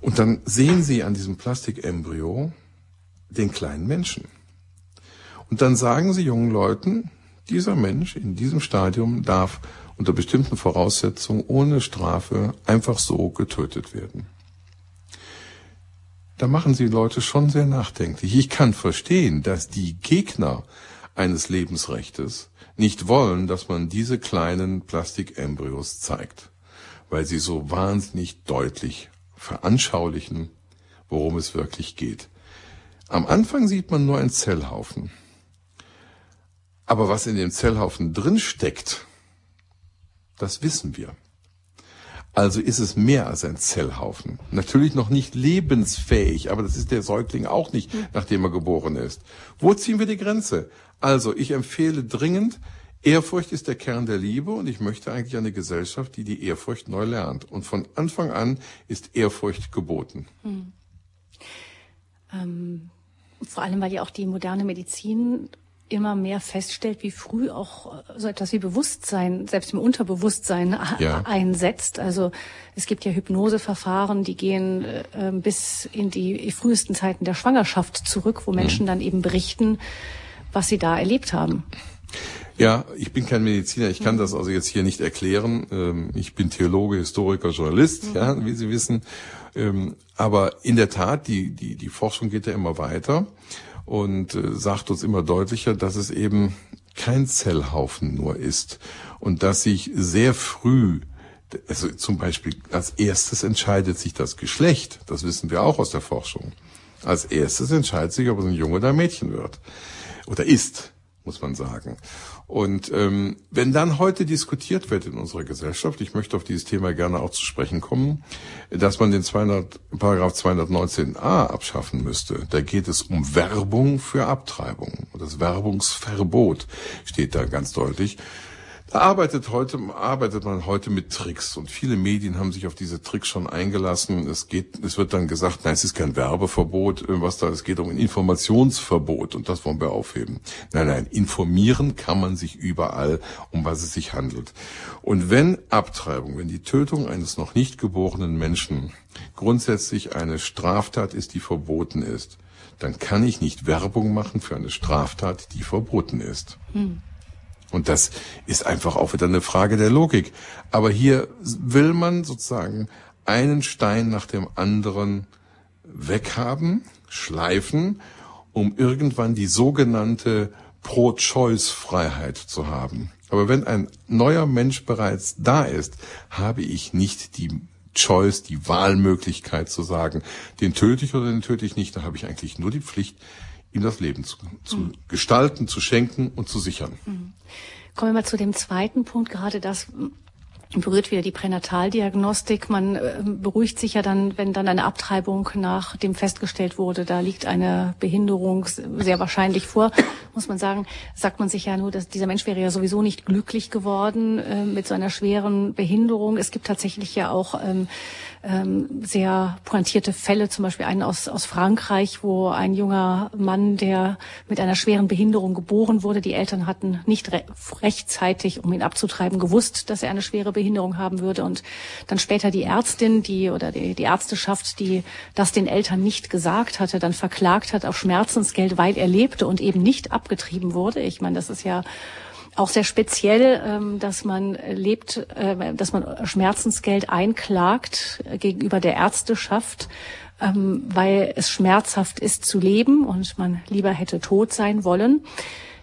Und dann sehen Sie an diesem Plastikembryo den kleinen Menschen. Und dann sagen Sie jungen Leuten, dieser Mensch in diesem Stadium darf unter bestimmten Voraussetzungen ohne Strafe einfach so getötet werden. Da machen sie Leute schon sehr nachdenklich. Ich kann verstehen, dass die Gegner eines Lebensrechtes nicht wollen, dass man diese kleinen Plastikembryos zeigt, weil sie so wahnsinnig deutlich veranschaulichen, worum es wirklich geht. Am Anfang sieht man nur einen Zellhaufen. Aber was in dem Zellhaufen drin steckt, das wissen wir. Also ist es mehr als ein Zellhaufen. Natürlich noch nicht lebensfähig, aber das ist der Säugling auch nicht, nachdem er geboren ist. Wo ziehen wir die Grenze? Also ich empfehle dringend, Ehrfurcht ist der Kern der Liebe und ich möchte eigentlich eine Gesellschaft, die die Ehrfurcht neu lernt. Und von Anfang an ist Ehrfurcht geboten. Hm. Ähm, vor allem, weil ja auch die moderne Medizin immer mehr feststellt, wie früh auch äh, so etwas wie Bewusstsein, selbst im Unterbewusstsein ja. einsetzt. Also es gibt ja Hypnoseverfahren, die gehen äh, bis in die frühesten Zeiten der Schwangerschaft zurück, wo Menschen mhm. dann eben berichten, was sie da erlebt haben. Ja, ich bin kein Mediziner, ich kann mhm. das also jetzt hier nicht erklären. Ähm, ich bin Theologe, Historiker, Journalist, mhm. ja, wie Sie wissen. Ähm, aber in der Tat, die, die, die Forschung geht ja immer weiter und äh, sagt uns immer deutlicher, dass es eben kein Zellhaufen nur ist und dass sich sehr früh also zum Beispiel als erstes entscheidet sich das Geschlecht. Das wissen wir auch aus der Forschung. Als erstes entscheidet sich, ob es ein Junge oder ein Mädchen wird. Oder ist muss man sagen. Und ähm, wenn dann heute diskutiert wird in unserer Gesellschaft, ich möchte auf dieses Thema gerne auch zu sprechen kommen, dass man den 200, Paragraph 219a abschaffen müsste, da geht es um Werbung für Abtreibung. Das Werbungsverbot steht da ganz deutlich. Da arbeitet heute, arbeitet man heute mit Tricks und viele Medien haben sich auf diese Tricks schon eingelassen. Es geht, es wird dann gesagt, nein, es ist kein Werbeverbot, äh, was da, es geht um ein Informationsverbot und das wollen wir aufheben. Nein, nein, informieren kann man sich überall, um was es sich handelt. Und wenn Abtreibung, wenn die Tötung eines noch nicht geborenen Menschen grundsätzlich eine Straftat ist, die verboten ist, dann kann ich nicht Werbung machen für eine Straftat, die verboten ist. Hm. Und das ist einfach auch wieder eine Frage der Logik. Aber hier will man sozusagen einen Stein nach dem anderen weghaben, schleifen, um irgendwann die sogenannte Pro-Choice-Freiheit zu haben. Aber wenn ein neuer Mensch bereits da ist, habe ich nicht die Choice, die Wahlmöglichkeit zu sagen, den töte ich oder den töte ich nicht. Da habe ich eigentlich nur die Pflicht, ihm das Leben zu, zu mhm. gestalten, zu schenken und zu sichern. Mhm. Kommen wir mal zu dem zweiten Punkt, gerade das berührt wieder die Pränataldiagnostik. Man äh, beruhigt sich ja dann, wenn dann eine Abtreibung nach dem festgestellt wurde, da liegt eine Behinderung sehr wahrscheinlich vor, muss man sagen, sagt man sich ja nur, dass dieser Mensch wäre ja sowieso nicht glücklich geworden äh, mit so einer schweren Behinderung. Es gibt tatsächlich ja auch ähm, ähm, sehr pointierte Fälle, zum Beispiel einen aus, aus Frankreich, wo ein junger Mann, der mit einer schweren Behinderung geboren wurde, die Eltern hatten nicht re rechtzeitig, um ihn abzutreiben, gewusst, dass er eine schwere Behinderung haben würde und dann später die Ärztin, die oder die, die Ärzteschaft, die das den Eltern nicht gesagt hatte, dann verklagt hat auf Schmerzensgeld, weil er lebte und eben nicht abgetrieben wurde. Ich meine, das ist ja auch sehr speziell, ähm, dass man lebt, äh, dass man Schmerzensgeld einklagt gegenüber der Ärzteschaft, ähm, weil es schmerzhaft ist zu leben und man lieber hätte tot sein wollen.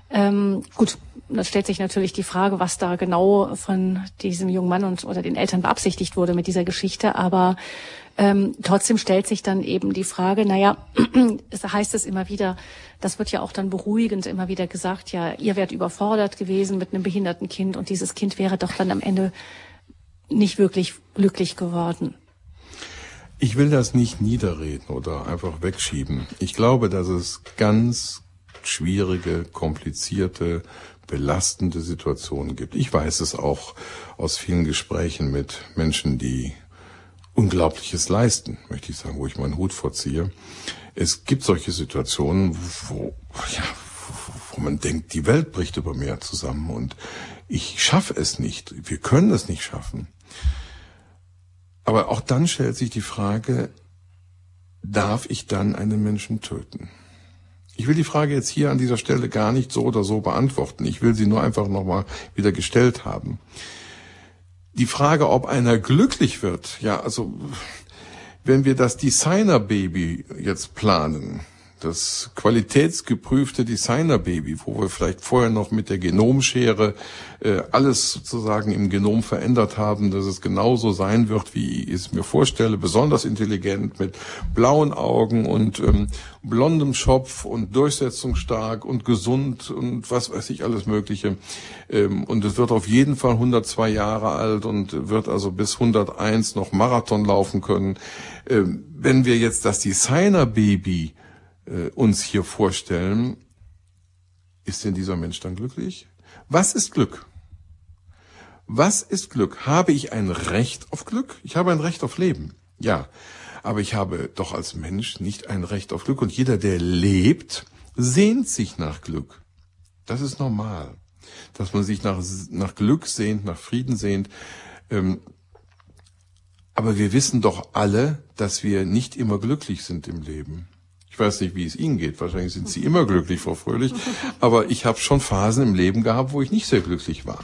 Ähm, gut, da stellt sich natürlich die Frage, was da genau von diesem jungen Mann und oder den Eltern beabsichtigt wurde mit dieser Geschichte. Aber ähm, trotzdem stellt sich dann eben die Frage, naja, es heißt es immer wieder, das wird ja auch dann beruhigend immer wieder gesagt, ja, ihr wärt überfordert gewesen mit einem behinderten Kind und dieses Kind wäre doch dann am Ende nicht wirklich glücklich geworden. Ich will das nicht niederreden oder einfach wegschieben. Ich glaube, dass es ganz schwierige, komplizierte, belastende Situationen gibt. Ich weiß es auch aus vielen Gesprächen mit Menschen, die Unglaubliches leisten, möchte ich sagen, wo ich meinen Hut vorziehe. Es gibt solche Situationen, wo, ja, wo man denkt, die Welt bricht über mir zusammen und ich schaffe es nicht. Wir können es nicht schaffen. Aber auch dann stellt sich die Frage, darf ich dann einen Menschen töten? Ich will die Frage jetzt hier an dieser Stelle gar nicht so oder so beantworten. Ich will sie nur einfach nochmal wieder gestellt haben. Die Frage, ob einer glücklich wird, ja, also wenn wir das Designer-Baby jetzt planen, das qualitätsgeprüfte Designer-Baby, wo wir vielleicht vorher noch mit der Genomschere äh, alles sozusagen im Genom verändert haben, dass es genauso sein wird, wie ich es mir vorstelle, besonders intelligent mit blauen Augen und ähm, blondem Schopf und durchsetzungsstark und gesund und was weiß ich alles Mögliche. Ähm, und es wird auf jeden Fall 102 Jahre alt und wird also bis 101 noch Marathon laufen können. Ähm, wenn wir jetzt das Designer-Baby äh, uns hier vorstellen, ist denn dieser Mensch dann glücklich? Was ist Glück? Was ist Glück? Habe ich ein Recht auf Glück? Ich habe ein Recht auf Leben. Ja. aber ich habe doch als Mensch nicht ein Recht auf Glück. Und jeder, der lebt, sehnt sich nach Glück. Das ist normal, dass man sich nach, nach Glück sehnt, nach Frieden sehnt. Ähm, aber wir wissen doch alle, dass wir nicht immer glücklich sind im Leben. Ich weiß nicht, wie es Ihnen geht. Wahrscheinlich sind Sie immer glücklich, Frau Fröhlich. Aber ich habe schon Phasen im Leben gehabt, wo ich nicht sehr glücklich war.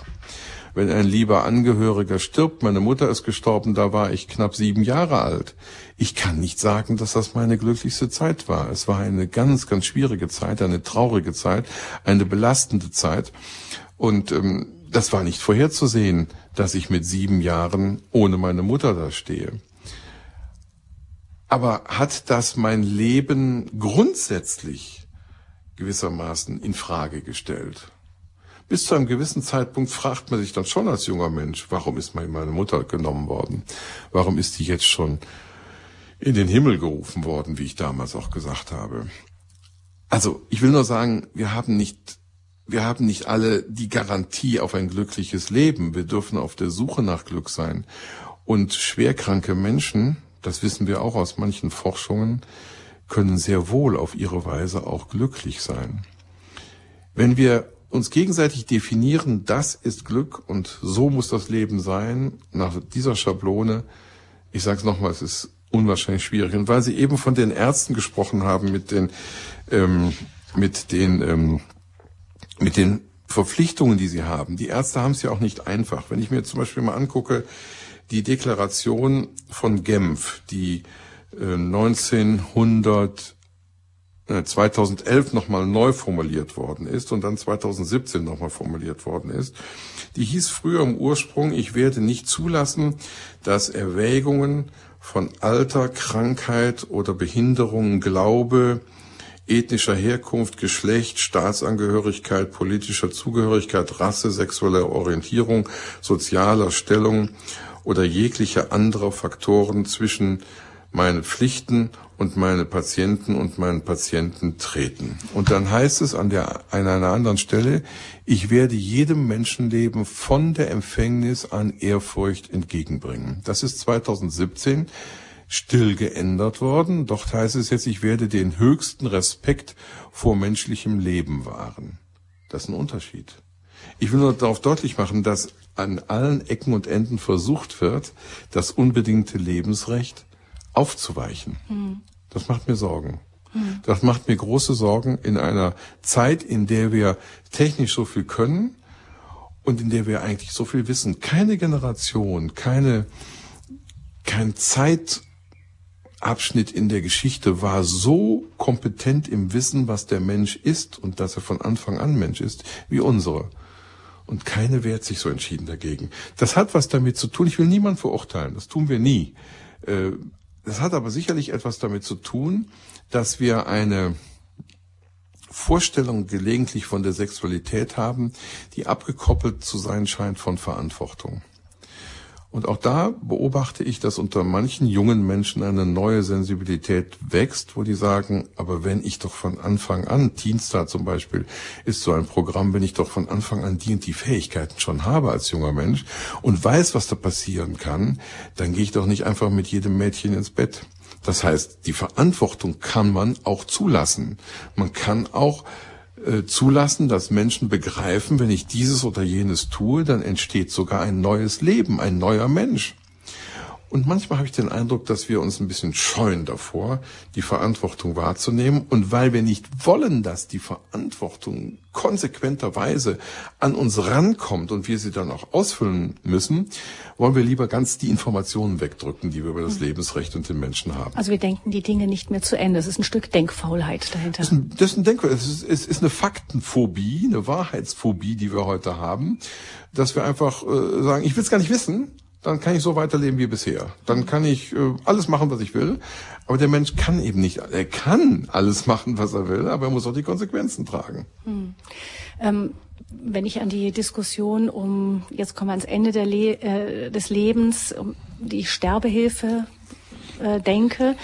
Wenn ein lieber Angehöriger stirbt, meine Mutter ist gestorben, da war ich knapp sieben Jahre alt. Ich kann nicht sagen, dass das meine glücklichste Zeit war. Es war eine ganz, ganz schwierige Zeit, eine traurige Zeit, eine belastende Zeit. Und ähm, das war nicht vorherzusehen, dass ich mit sieben Jahren ohne meine Mutter da stehe. Aber hat das mein Leben grundsätzlich gewissermaßen in Frage gestellt? Bis zu einem gewissen Zeitpunkt fragt man sich dann schon als junger Mensch, warum ist meine Mutter genommen worden? Warum ist die jetzt schon in den Himmel gerufen worden, wie ich damals auch gesagt habe? Also, ich will nur sagen, wir haben nicht, wir haben nicht alle die Garantie auf ein glückliches Leben. Wir dürfen auf der Suche nach Glück sein. Und schwerkranke Menschen, das wissen wir auch aus manchen Forschungen, können sehr wohl auf ihre Weise auch glücklich sein. Wenn wir uns gegenseitig definieren, das ist Glück und so muss das Leben sein, nach dieser Schablone, ich sage es nochmal, es ist unwahrscheinlich schwierig. Und weil Sie eben von den Ärzten gesprochen haben, mit den, ähm, mit den, ähm, mit den Verpflichtungen, die sie haben. Die Ärzte haben es ja auch nicht einfach. Wenn ich mir zum Beispiel mal angucke, die Deklaration von Genf, die äh, 1900 2011 nochmal neu formuliert worden ist und dann 2017 nochmal formuliert worden ist. Die hieß früher im Ursprung, ich werde nicht zulassen, dass Erwägungen von Alter, Krankheit oder Behinderung, Glaube, ethnischer Herkunft, Geschlecht, Staatsangehörigkeit, politischer Zugehörigkeit, Rasse, sexuelle Orientierung, sozialer Stellung oder jeglicher anderer Faktoren zwischen meine Pflichten und meine Patienten und meinen Patienten treten. Und dann heißt es an, der, an einer anderen Stelle, ich werde jedem Menschenleben von der Empfängnis an Ehrfurcht entgegenbringen. Das ist 2017 still geändert worden. Dort heißt es jetzt, ich werde den höchsten Respekt vor menschlichem Leben wahren. Das ist ein Unterschied. Ich will nur darauf deutlich machen, dass an allen Ecken und Enden versucht wird, das unbedingte Lebensrecht aufzuweichen. Mhm. Das macht mir Sorgen. Mhm. Das macht mir große Sorgen in einer Zeit, in der wir technisch so viel können und in der wir eigentlich so viel wissen. Keine Generation, keine, kein Zeitabschnitt in der Geschichte war so kompetent im Wissen, was der Mensch ist und dass er von Anfang an Mensch ist, wie unsere. Und keine wehrt sich so entschieden dagegen. Das hat was damit zu tun. Ich will niemand verurteilen. Das tun wir nie. Äh, das hat aber sicherlich etwas damit zu tun, dass wir eine Vorstellung gelegentlich von der Sexualität haben, die abgekoppelt zu sein scheint von Verantwortung. Und auch da beobachte ich, dass unter manchen jungen Menschen eine neue Sensibilität wächst, wo die sagen, aber wenn ich doch von Anfang an, Teenstar zum Beispiel, ist so ein Programm, wenn ich doch von Anfang an die und die Fähigkeiten schon habe als junger Mensch und weiß, was da passieren kann, dann gehe ich doch nicht einfach mit jedem Mädchen ins Bett. Das heißt, die Verantwortung kann man auch zulassen. Man kann auch zulassen, dass Menschen begreifen, wenn ich dieses oder jenes tue, dann entsteht sogar ein neues Leben, ein neuer Mensch. Und manchmal habe ich den Eindruck, dass wir uns ein bisschen scheuen davor, die Verantwortung wahrzunehmen. Und weil wir nicht wollen, dass die Verantwortung konsequenterweise an uns rankommt und wir sie dann auch ausfüllen müssen, wollen wir lieber ganz die Informationen wegdrücken, die wir über das mhm. Lebensrecht und den Menschen haben. Also wir denken die Dinge nicht mehr zu Ende. Es ist ein Stück Denkfaulheit dahinter. Das ist ein, das ist ein Denkfaulheit. Es ist, es ist eine Faktenphobie, eine Wahrheitsphobie, die wir heute haben, dass wir einfach äh, sagen, ich will es gar nicht wissen, dann kann ich so weiterleben wie bisher. Dann kann ich äh, alles machen, was ich will. Aber der Mensch kann eben nicht, er kann alles machen, was er will, aber er muss auch die Konsequenzen tragen. Hm. Ähm, wenn ich an die Diskussion um, jetzt kommen wir ans Ende Le äh, des Lebens, um die Sterbehilfe äh, denke,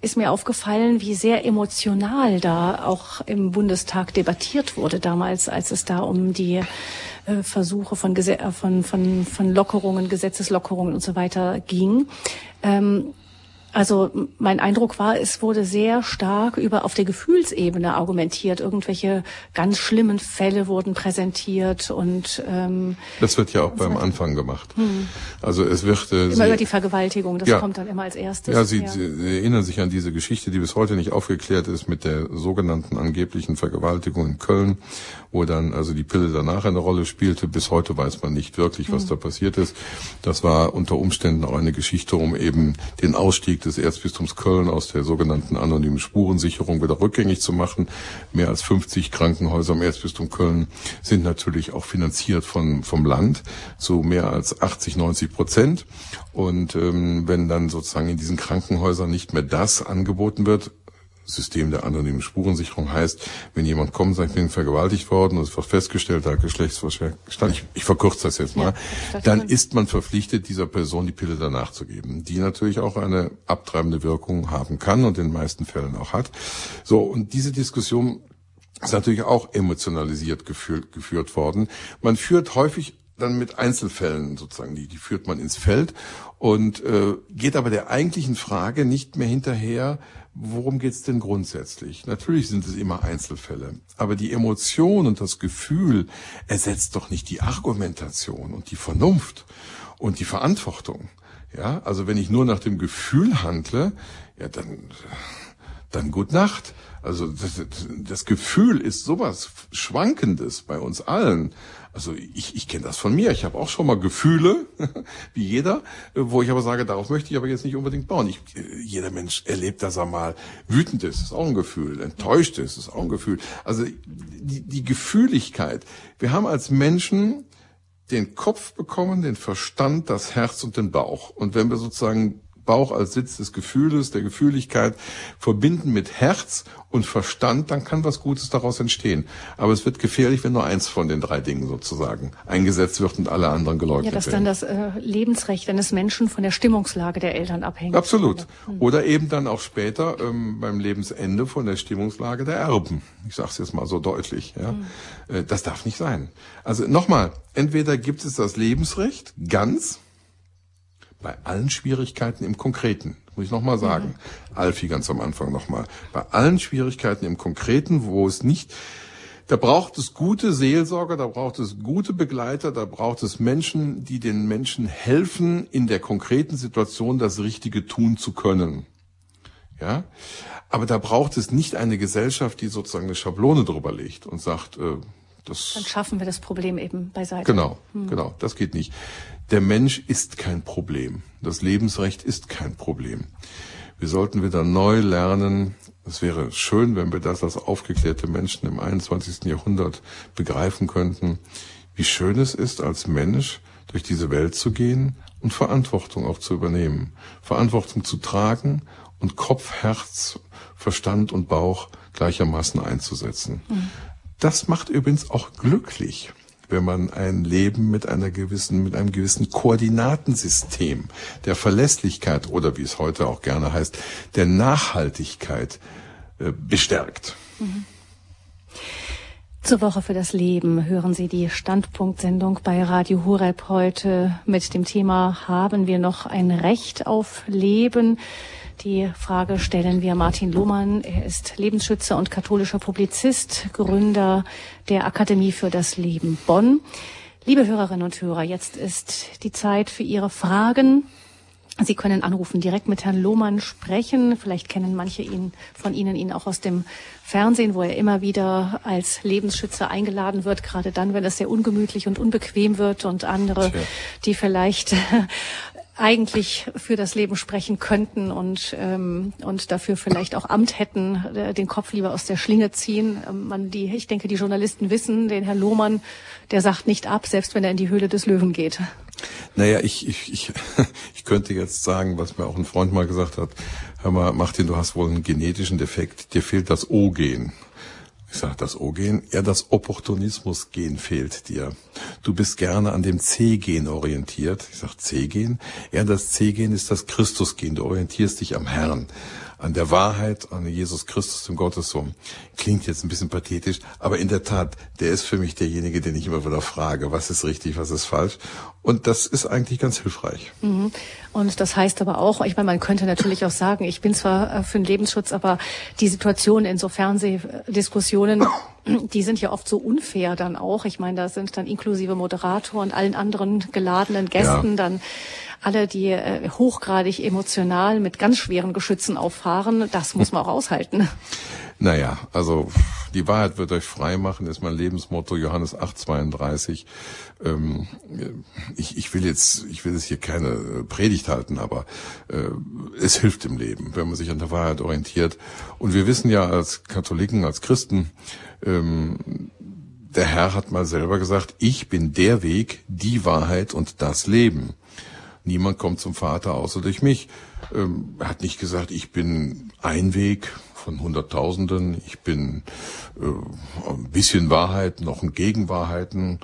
ist mir aufgefallen, wie sehr emotional da auch im Bundestag debattiert wurde damals, als es da um die äh, Versuche von, Gese äh, von, von, von Lockerungen, Gesetzeslockerungen und so weiter ging. Ähm, Also mein Eindruck war, es wurde sehr stark über auf der Gefühlsebene argumentiert. Irgendwelche ganz schlimmen Fälle wurden präsentiert und ähm, das wird ja auch beim Anfang gemacht. Hm. Also es wird äh, immer Sie, über die Vergewaltigung. Das ja, kommt dann immer als erstes. Ja, Sie, ja. Sie erinnern sich an diese Geschichte, die bis heute nicht aufgeklärt ist mit der sogenannten angeblichen Vergewaltigung in Köln, wo dann also die Pille danach eine Rolle spielte. Bis heute weiß man nicht wirklich, was hm. da passiert ist. Das war unter Umständen auch eine Geschichte, um eben den Ausstieg des Erzbistums Köln aus der sogenannten anonymen Spurensicherung wieder rückgängig zu machen. Mehr als 50 Krankenhäuser im Erzbistum Köln sind natürlich auch finanziert von, vom Land zu mehr als 80, 90 Prozent. Und ähm, wenn dann sozusagen in diesen Krankenhäusern nicht mehr das angeboten wird, System der anonymen Spurensicherung heißt, wenn jemand kommt und sagt, ich bin vergewaltigt worden und es wird festgestellt, da Geschlechtsverstand, ich, ich verkürze das jetzt mal, ja, dann ist man verpflichtet, dieser Person die Pille danach zu geben, die natürlich auch eine abtreibende Wirkung haben kann und in den meisten Fällen auch hat. So, und diese Diskussion ist natürlich auch emotionalisiert geführt, geführt worden. Man führt häufig dann mit Einzelfällen sozusagen, die, die führt man ins Feld und äh, geht aber der eigentlichen Frage nicht mehr hinterher, worum geht's denn grundsätzlich? Natürlich sind es immer Einzelfälle, aber die Emotion und das Gefühl ersetzt doch nicht die Argumentation und die Vernunft und die Verantwortung. Ja, also wenn ich nur nach dem Gefühl handle, ja, dann, dann gut Nacht. Also das, das Gefühl ist sowas Schwankendes bei uns allen. Also ich, ich kenne das von mir. Ich habe auch schon mal Gefühle, wie jeder, wo ich aber sage, darauf möchte ich aber jetzt nicht unbedingt bauen. Ich, jeder Mensch erlebt, dass er mal wütend ist, ist auch ein Gefühl. Enttäuscht ist, ist auch ein Gefühl. Also die, die Gefühligkeit. Wir haben als Menschen den Kopf bekommen, den Verstand, das Herz und den Bauch. Und wenn wir sozusagen Bauch als Sitz des Gefühles, der Gefühligkeit verbinden mit Herz und Verstand, dann kann was Gutes daraus entstehen. Aber es wird gefährlich, wenn nur eins von den drei Dingen sozusagen eingesetzt wird und alle anderen geleugnet werden. Ja, dass werden. dann das äh, Lebensrecht eines Menschen von der Stimmungslage der Eltern abhängt. Absolut. Hm. Oder eben dann auch später ähm, beim Lebensende von der Stimmungslage der Erben. Ich sage es jetzt mal so deutlich. Ja, hm. äh, das darf nicht sein. Also nochmal: Entweder gibt es das Lebensrecht ganz bei allen Schwierigkeiten im Konkreten, muss ich nochmal sagen, mhm. Alfie ganz am Anfang nochmal, bei allen Schwierigkeiten im Konkreten, wo es nicht, da braucht es gute Seelsorger, da braucht es gute Begleiter, da braucht es Menschen, die den Menschen helfen, in der konkreten Situation das Richtige tun zu können. Ja, aber da braucht es nicht eine Gesellschaft, die sozusagen eine Schablone drüber legt und sagt, äh, das Dann schaffen wir das Problem eben beiseite. Genau, hm. genau, das geht nicht. Der Mensch ist kein Problem. Das Lebensrecht ist kein Problem. Wir sollten wieder neu lernen, es wäre schön, wenn wir das als aufgeklärte Menschen im 21. Jahrhundert begreifen könnten, wie schön es ist, als Mensch durch diese Welt zu gehen und Verantwortung auch zu übernehmen. Verantwortung zu tragen und Kopf, Herz, Verstand und Bauch gleichermaßen einzusetzen. Mhm. Das macht übrigens auch glücklich, wenn man ein Leben mit einer gewissen, mit einem gewissen Koordinatensystem der Verlässlichkeit oder wie es heute auch gerne heißt, der Nachhaltigkeit äh, bestärkt. Mhm. Zur Woche für das Leben hören Sie die Standpunktsendung bei Radio Horeb heute mit dem Thema Haben wir noch ein Recht auf Leben? Die Frage stellen wir Martin Lohmann. Er ist Lebensschützer und katholischer Publizist, Gründer der Akademie für das Leben Bonn. Liebe Hörerinnen und Hörer, jetzt ist die Zeit für Ihre Fragen. Sie können anrufen, direkt mit Herrn Lohmann sprechen. Vielleicht kennen manche ihn, von Ihnen ihn auch aus dem Fernsehen, wo er immer wieder als Lebensschützer eingeladen wird, gerade dann, wenn es sehr ungemütlich und unbequem wird und andere, Tja. die vielleicht eigentlich für das Leben sprechen könnten und, ähm, und dafür vielleicht auch Amt hätten, äh, den Kopf lieber aus der Schlinge ziehen. Ähm, man, die, ich denke, die Journalisten wissen, den Herrn Lohmann, der sagt nicht ab, selbst wenn er in die Höhle des Löwen geht. Naja, ich, ich, ich, ich könnte jetzt sagen, was mir auch ein Freund mal gesagt hat, hör mal, Martin, du hast wohl einen genetischen Defekt, dir fehlt das O-Gen. Ich sage, das O-Gen? Ja, das Opportunismus-Gen fehlt dir. Du bist gerne an dem C-Gen orientiert. Ich sage C-Gen? Ja, das C-Gen ist das Christus-Gen. Du orientierst dich am Herrn. An der Wahrheit, an Jesus Christus, dem Gottessohn. Klingt jetzt ein bisschen pathetisch, aber in der Tat, der ist für mich derjenige, den ich immer wieder frage, was ist richtig, was ist falsch. Und das ist eigentlich ganz hilfreich. Mhm. Und das heißt aber auch, ich meine, man könnte natürlich auch sagen, ich bin zwar äh, für den Lebensschutz, aber die Situation in so Fernsehdiskussionen, die sind ja oft so unfair dann auch. Ich meine, da sind dann inklusive Moderator und allen anderen geladenen Gästen ja. dann alle, die äh, hochgradig emotional mit ganz schweren Geschützen auffahren, das muss man auch aushalten. Naja, also die Wahrheit wird euch frei machen, ist mein Lebensmotto, Johannes 8,32. Ähm, ich, ich will jetzt, ich will jetzt hier keine Predigt halten, aber äh, es hilft im Leben, wenn man sich an der Wahrheit orientiert. Und wir wissen ja als Katholiken, als Christen, ähm, der Herr hat mal selber gesagt, ich bin der Weg, die Wahrheit und das Leben. Niemand kommt zum Vater außer durch mich. Ähm, er hat nicht gesagt, ich bin ein Weg, von Hunderttausenden. Ich bin äh, ein bisschen Wahrheit, noch ein Gegenwahrheiten.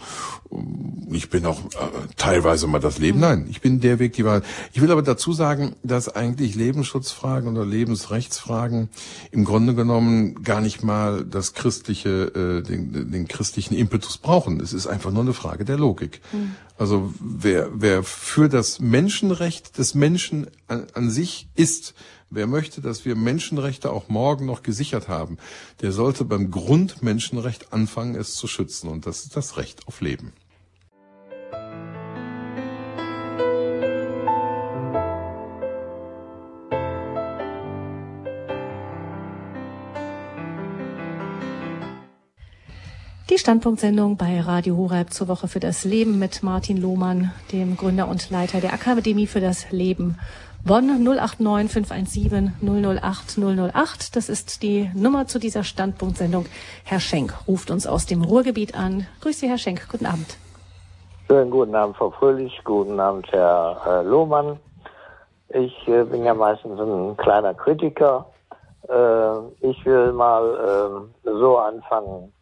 Ich bin auch äh, teilweise mal das Leben. Nein, ich bin der Weg, die Wahrheit. Ich will aber dazu sagen, dass eigentlich Lebensschutzfragen oder Lebensrechtsfragen im Grunde genommen gar nicht mal das christliche, äh, den, den christlichen Impetus brauchen. Es ist einfach nur eine Frage der Logik. Mhm. Also wer, wer für das Menschenrecht des Menschen an, an sich ist, Wer möchte, dass wir Menschenrechte auch morgen noch gesichert haben, der sollte beim Grundmenschenrecht anfangen, es zu schützen. Und das ist das Recht auf Leben. Die Standpunktsendung bei Radio Horeb zur Woche für das Leben mit Martin Lohmann, dem Gründer und Leiter der Akademie für das Leben Bonn 089 517 008 008. Das ist die Nummer zu dieser Standpunktsendung. Herr Schenk ruft uns aus dem Ruhrgebiet an. Grüße, Herr Schenk. Guten Abend. Schönen guten Abend, Frau Fröhlich. Guten Abend, Herr äh, Lohmann. Ich äh, bin ja meistens ein kleiner Kritiker. Äh, ich will mal äh, so anfangen.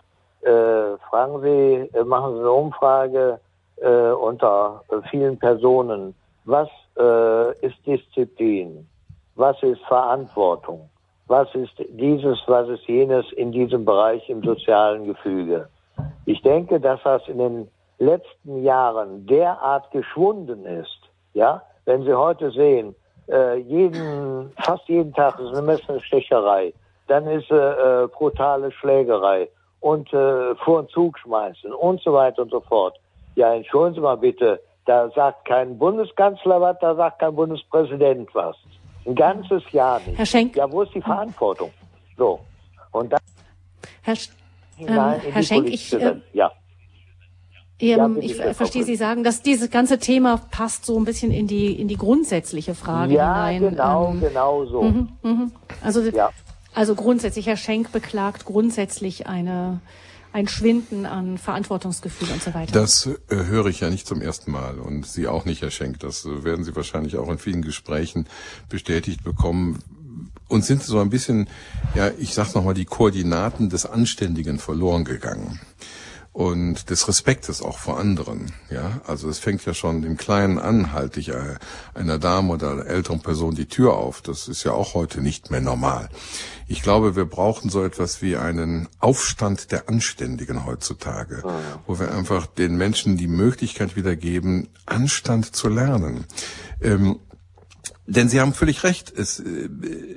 Äh, fragen Sie, äh, machen Sie eine Umfrage unter vielen Personen. Was äh, ist Disziplin? Was ist Verantwortung? Was ist dieses, was ist jenes in diesem Bereich im sozialen Gefüge? Ich denke, dass das in den letzten Jahren derart geschwunden ist. Ja, wenn Sie heute sehen, äh, jeden, fast jeden Tag ist eine Messerstecherei, dann ist äh, brutale Schlägerei und äh, Vor- und Zug schmeißen und so weiter und so fort. Ja, entschuldigen Sie mal bitte, da sagt kein Bundeskanzler was, da sagt kein Bundespräsident was. Ein ganzes Jahr nicht. Herr Schenk. Ja, wo ist die Verantwortung? So. Und dann Herr, Sch ähm, Herr Schenk, ich, äh, ja. Ähm, ich verstehe Sie sagen, dass dieses ganze Thema passt so ein bisschen in die in die grundsätzliche Frage ja, hinein. Ja, genau, ähm, genau so. Mhm, mh. Also, ja. also grundsätzlich, Herr Schenk beklagt grundsätzlich eine ein Schwinden an Verantwortungsgefühl und so weiter. Das äh, höre ich ja nicht zum ersten Mal und Sie auch nicht, Herr Schenk. Das äh, werden Sie wahrscheinlich auch in vielen Gesprächen bestätigt bekommen. Und sind so ein bisschen, ja, ich sag's nochmal, die Koordinaten des Anständigen verloren gegangen und des Respektes auch vor anderen. Ja, also es fängt ja schon im Kleinen an, halte ich äh, einer Dame oder einer älteren Person die Tür auf. Das ist ja auch heute nicht mehr normal. Ich glaube, wir brauchen so etwas wie einen Aufstand der Anständigen heutzutage, oh wo wir einfach den Menschen die Möglichkeit wieder geben, Anstand zu lernen. Ähm, denn Sie haben völlig recht, es, äh,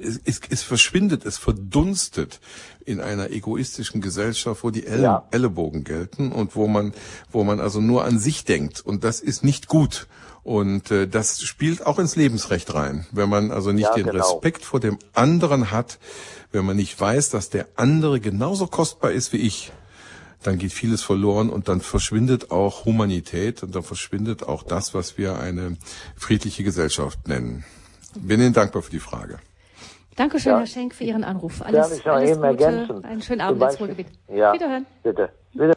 es, es, es verschwindet, es verdunstet in einer egoistischen Gesellschaft, wo die Elle ja. Ellenbogen gelten und wo man, wo man also nur an sich denkt. Und das ist nicht gut. Und äh, das spielt auch ins Lebensrecht rein. Wenn man also nicht ja, den genau. Respekt vor dem anderen hat, wenn man nicht weiß, dass der andere genauso kostbar ist wie ich, dann geht vieles verloren und dann verschwindet auch Humanität und dann verschwindet auch das, was wir eine friedliche Gesellschaft nennen. Bin Ihnen dankbar für die Frage. Dankeschön, ja. Herr Schenk, für Ihren Anruf. Alles, ich noch alles eben Gute, ergänzen? einen schönen Abend ins Ruhrgebiet. Ja, Wiederhören. Bitte. Bitte.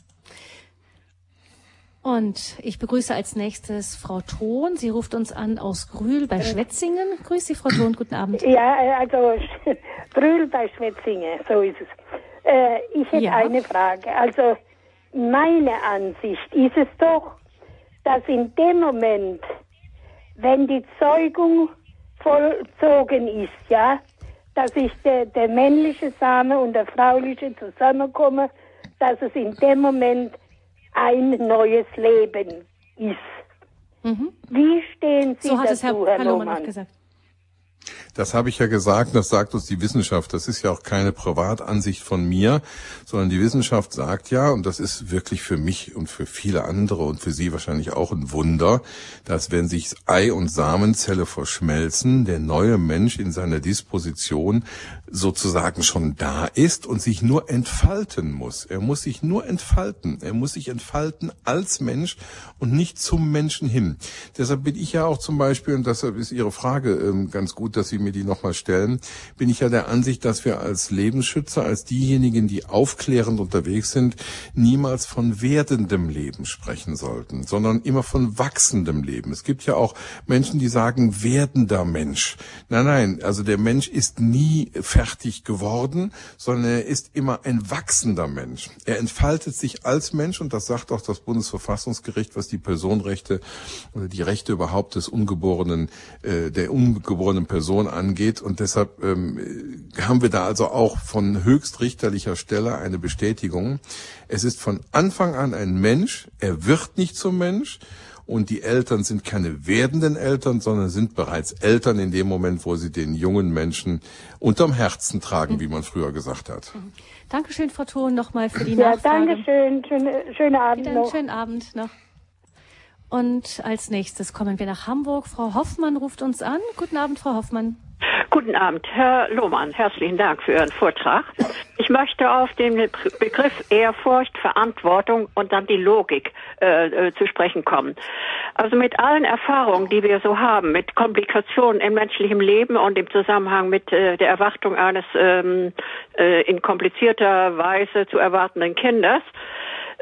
Und ich begrüße als nächstes Frau Thron. Sie ruft uns an aus Grühl bei Schwetzingen. Grüß Sie, Frau Thron. Guten Abend. Ja, also Grühl bei Schwetzingen, so ist es. Äh, ich hätte ja. eine Frage. Also meine Ansicht ist es doch, dass in dem Moment, wenn die Zeugung vollzogen ist, ja, dass ich der, der männliche Same und der frauliche zusammenkomme, dass es in dem Moment ein neues Leben ist. Mhm. Wie stehen Sie so dazu, Herr, Herr Lohmann gesagt. Das habe ich ja gesagt, das sagt uns die Wissenschaft. Das ist ja auch keine Privatansicht von mir, sondern die Wissenschaft sagt ja, und das ist wirklich für mich und für viele andere und für Sie wahrscheinlich auch ein Wunder, dass wenn sich Ei und Samenzelle verschmelzen, der neue Mensch in seiner Disposition sozusagen schon da ist und sich nur entfalten muss. Er muss sich nur entfalten. Er muss sich entfalten als Mensch und nicht zum Menschen hin. Deshalb bin ich ja auch zum Beispiel, und deshalb ist Ihre Frage ähm, ganz gut, dass Sie mir die nochmal stellen, bin ich ja der Ansicht, dass wir als Lebensschützer, als diejenigen, die aufklärend unterwegs sind, niemals von werdendem Leben sprechen sollten, sondern immer von wachsendem Leben. Es gibt ja auch Menschen, die sagen, werdender Mensch. Nein, nein, also der Mensch ist nie fertig geworden, sondern er ist immer ein wachsender Mensch. Er entfaltet sich als Mensch und das sagt auch das Bundesverfassungsgericht, was die Personenrechte oder die Rechte überhaupt des ungeborenen, äh, der ungeborenen Person angeht. Und deshalb ähm, haben wir da also auch von höchstrichterlicher Stelle eine Bestätigung. Es ist von Anfang an ein Mensch, er wird nicht zum Mensch und die Eltern sind keine werdenden Eltern, sondern sind bereits Eltern in dem Moment, wo sie den jungen Menschen unterm Herzen tragen, wie man früher gesagt hat. Mhm. Dankeschön, Frau Thun, nochmal für die Nachfrage. Ja, Dankeschön. Schöne, schönen Abend Wieder noch. Schönen Abend noch. Und als nächstes kommen wir nach Hamburg. Frau Hoffmann ruft uns an. Guten Abend, Frau Hoffmann. Guten Abend, Herr Lohmann. Herzlichen Dank für Ihren Vortrag. Ich möchte auf den Begriff Ehrfurcht, Verantwortung und dann die Logik äh, äh, zu sprechen kommen. Also mit allen Erfahrungen, die wir so haben, mit Komplikationen im menschlichen Leben und im Zusammenhang mit äh, der Erwartung eines ähm, äh, in komplizierter Weise zu erwartenden Kindes,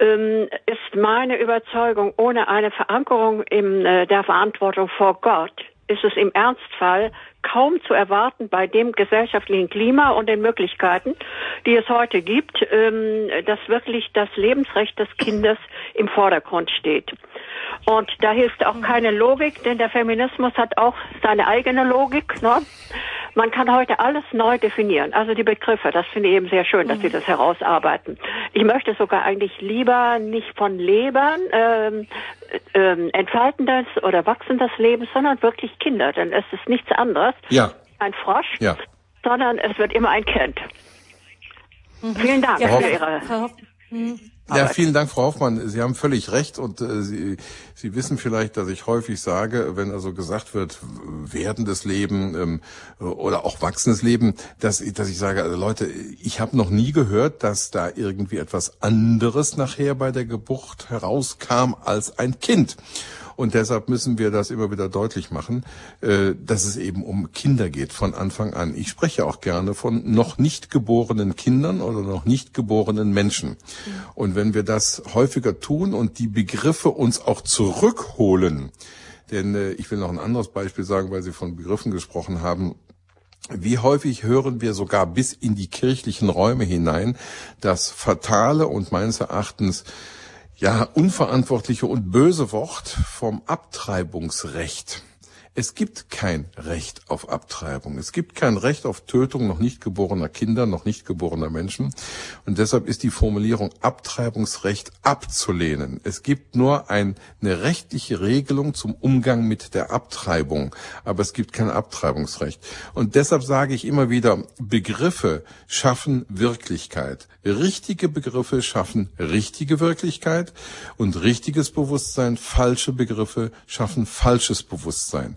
ähm, ist meine Überzeugung, ohne eine Verankerung in äh, der Verantwortung vor Gott, ist es im Ernstfall kaum zu erwarten bei dem gesellschaftlichen Klima und den Möglichkeiten, die es heute gibt, ähm, dass wirklich das Lebensrecht des Kindes im Vordergrund steht. Und da hilft auch keine Logik, denn der Feminismus hat auch seine eigene Logik. Ne? Man kann heute alles neu definieren. Also die Begriffe, das finde ich eben sehr schön, dass Sie das herausarbeiten. Ich möchte sogar eigentlich lieber nicht von Lebern ähm, ähm, entfaltendes oder wachsendes Leben, sondern wirklich Kinder, denn es ist nichts anderes. Ja. Ein Frosch, ja. sondern es wird immer ein Kind. Mhm. Vielen Dank ja, für Ihre. Ja, vielen Dank, Frau Hoffmann. Sie haben völlig recht und äh, Sie, Sie wissen vielleicht, dass ich häufig sage, wenn also gesagt wird, werdendes Leben ähm, oder auch wachsendes Leben, dass, dass ich sage, also Leute, ich habe noch nie gehört, dass da irgendwie etwas anderes nachher bei der Geburt herauskam als ein Kind. Und deshalb müssen wir das immer wieder deutlich machen, äh, dass es eben um Kinder geht von Anfang an. Ich spreche auch gerne von noch nicht geborenen Kindern oder noch nicht geborenen Menschen. Und wenn wir das häufiger tun und die Begriffe uns auch zurückholen, denn äh, ich will noch ein anderes Beispiel sagen, weil Sie von Begriffen gesprochen haben. Wie häufig hören wir sogar bis in die kirchlichen Räume hinein das fatale und meines Erachtens ja, unverantwortliche und böse Wort vom Abtreibungsrecht. Es gibt kein Recht auf Abtreibung. Es gibt kein Recht auf Tötung noch nicht geborener Kinder, noch nicht geborener Menschen. Und deshalb ist die Formulierung Abtreibungsrecht abzulehnen. Es gibt nur ein, eine rechtliche Regelung zum Umgang mit der Abtreibung. Aber es gibt kein Abtreibungsrecht. Und deshalb sage ich immer wieder, Begriffe schaffen Wirklichkeit. Richtige Begriffe schaffen richtige Wirklichkeit und richtiges Bewusstsein, falsche Begriffe schaffen falsches Bewusstsein.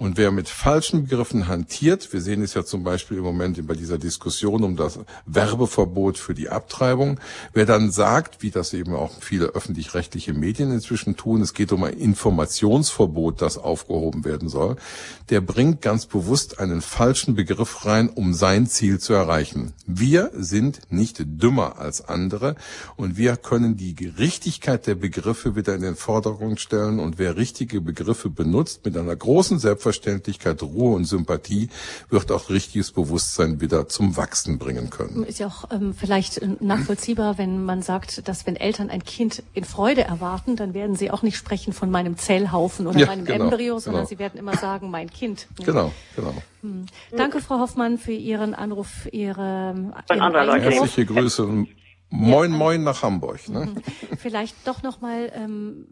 Und wer mit falschen Begriffen hantiert, wir sehen es ja zum Beispiel im Moment bei dieser Diskussion um das Werbeverbot für die Abtreibung, wer dann sagt, wie das eben auch viele öffentlich-rechtliche Medien inzwischen tun, es geht um ein Informationsverbot, das aufgehoben werden soll, der bringt ganz bewusst einen falschen Begriff rein, um sein Ziel zu erreichen. Wir sind nicht dümmer als andere und wir können die Richtigkeit der Begriffe wieder in den Vordergrund stellen und wer richtige Begriffe benutzt mit einer großen großen Selbstverständlichkeit, Ruhe und Sympathie wird auch richtiges Bewusstsein wieder zum Wachsen bringen können. Ist ja auch ähm, vielleicht äh, nachvollziehbar, wenn man sagt, dass wenn Eltern ein Kind in Freude erwarten, dann werden sie auch nicht sprechen von meinem Zellhaufen oder ja, meinem genau, Embryo, sondern genau. sie werden immer sagen, mein Kind. Genau, genau. Hm. Danke, Frau Hoffmann, für Ihren Anruf, Ihre Herzliche Grüße Moin, moin nach Hamburg. Ne? Vielleicht doch nochmal ähm,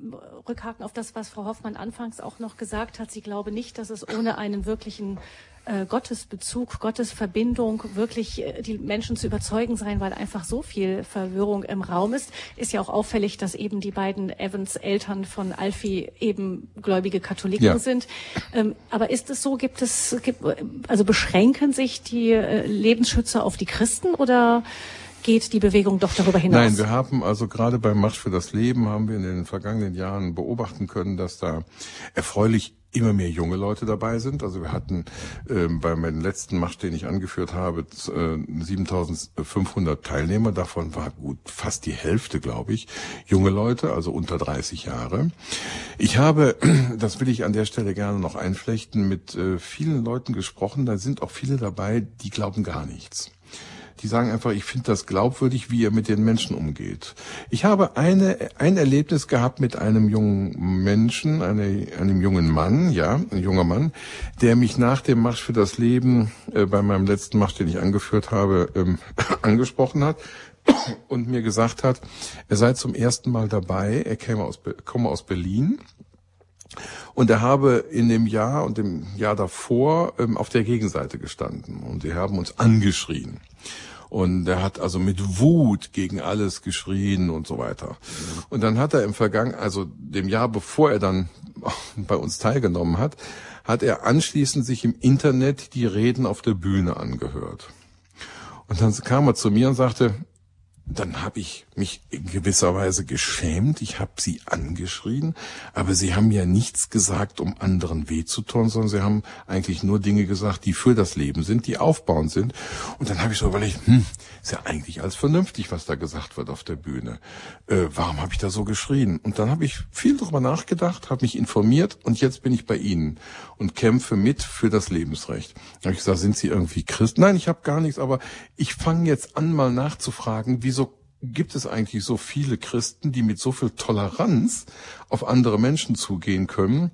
rückhaken auf das, was Frau Hoffmann anfangs auch noch gesagt hat. Sie glaube nicht, dass es ohne einen wirklichen äh, Gottesbezug, Gottesverbindung wirklich äh, die Menschen zu überzeugen sein, weil einfach so viel Verwirrung im Raum ist. Ist ja auch auffällig, dass eben die beiden Evans-Eltern von Alfie eben gläubige Katholiken ja. sind. Ähm, aber ist es so, gibt es, gibt, also beschränken sich die äh, Lebensschützer auf die Christen oder geht die Bewegung doch darüber hinaus? Nein, wir haben also gerade beim Marsch für das Leben haben wir in den vergangenen Jahren beobachten können, dass da erfreulich immer mehr junge Leute dabei sind. Also wir hatten ähm, bei meinem letzten Marsch, den ich angeführt habe, äh, 7500 Teilnehmer. Davon war gut fast die Hälfte, glaube ich, junge Leute, also unter 30 Jahre. Ich habe, das will ich an der Stelle gerne noch einflechten, mit äh, vielen Leuten gesprochen. Da sind auch viele dabei, die glauben gar nichts die sagen einfach, ich finde das glaubwürdig, wie ihr mit den Menschen umgeht. Ich habe eine, ein Erlebnis gehabt mit einem jungen Menschen, eine, einem jungen Mann, ja, ein junger Mann, der mich nach dem Marsch für das Leben äh, bei meinem letzten Marsch, den ich angeführt habe, ähm, angesprochen hat und mir gesagt hat, er sei zum ersten Mal dabei, er käme aus, komme aus Berlin und er habe in dem Jahr und dem Jahr davor ähm, auf der Gegenseite gestanden und sie haben uns angeschrien. Und er hat also mit Wut gegen alles geschrien und so weiter. Und dann hat er im Vergangen, also dem Jahr bevor er dann bei uns teilgenommen hat, hat er anschließend sich im Internet die Reden auf der Bühne angehört. Und dann kam er zu mir und sagte, dann habe ich mich in gewisser Weise geschämt. Ich habe sie angeschrien, aber sie haben ja nichts gesagt, um anderen weh zu tun, sondern sie haben eigentlich nur Dinge gesagt, die für das Leben sind, die aufbauend sind. Und dann habe ich so überlegt, hm, ist ja eigentlich alles vernünftig, was da gesagt wird auf der Bühne. Äh, warum habe ich da so geschrien? Und dann habe ich viel darüber nachgedacht, habe mich informiert und jetzt bin ich bei Ihnen und kämpfe mit für das Lebensrecht. Da habe ich gesagt, sind Sie irgendwie Christ? Nein, ich habe gar nichts, aber ich fange jetzt an, mal nachzufragen, wieso gibt es eigentlich so viele Christen, die mit so viel Toleranz auf andere Menschen zugehen können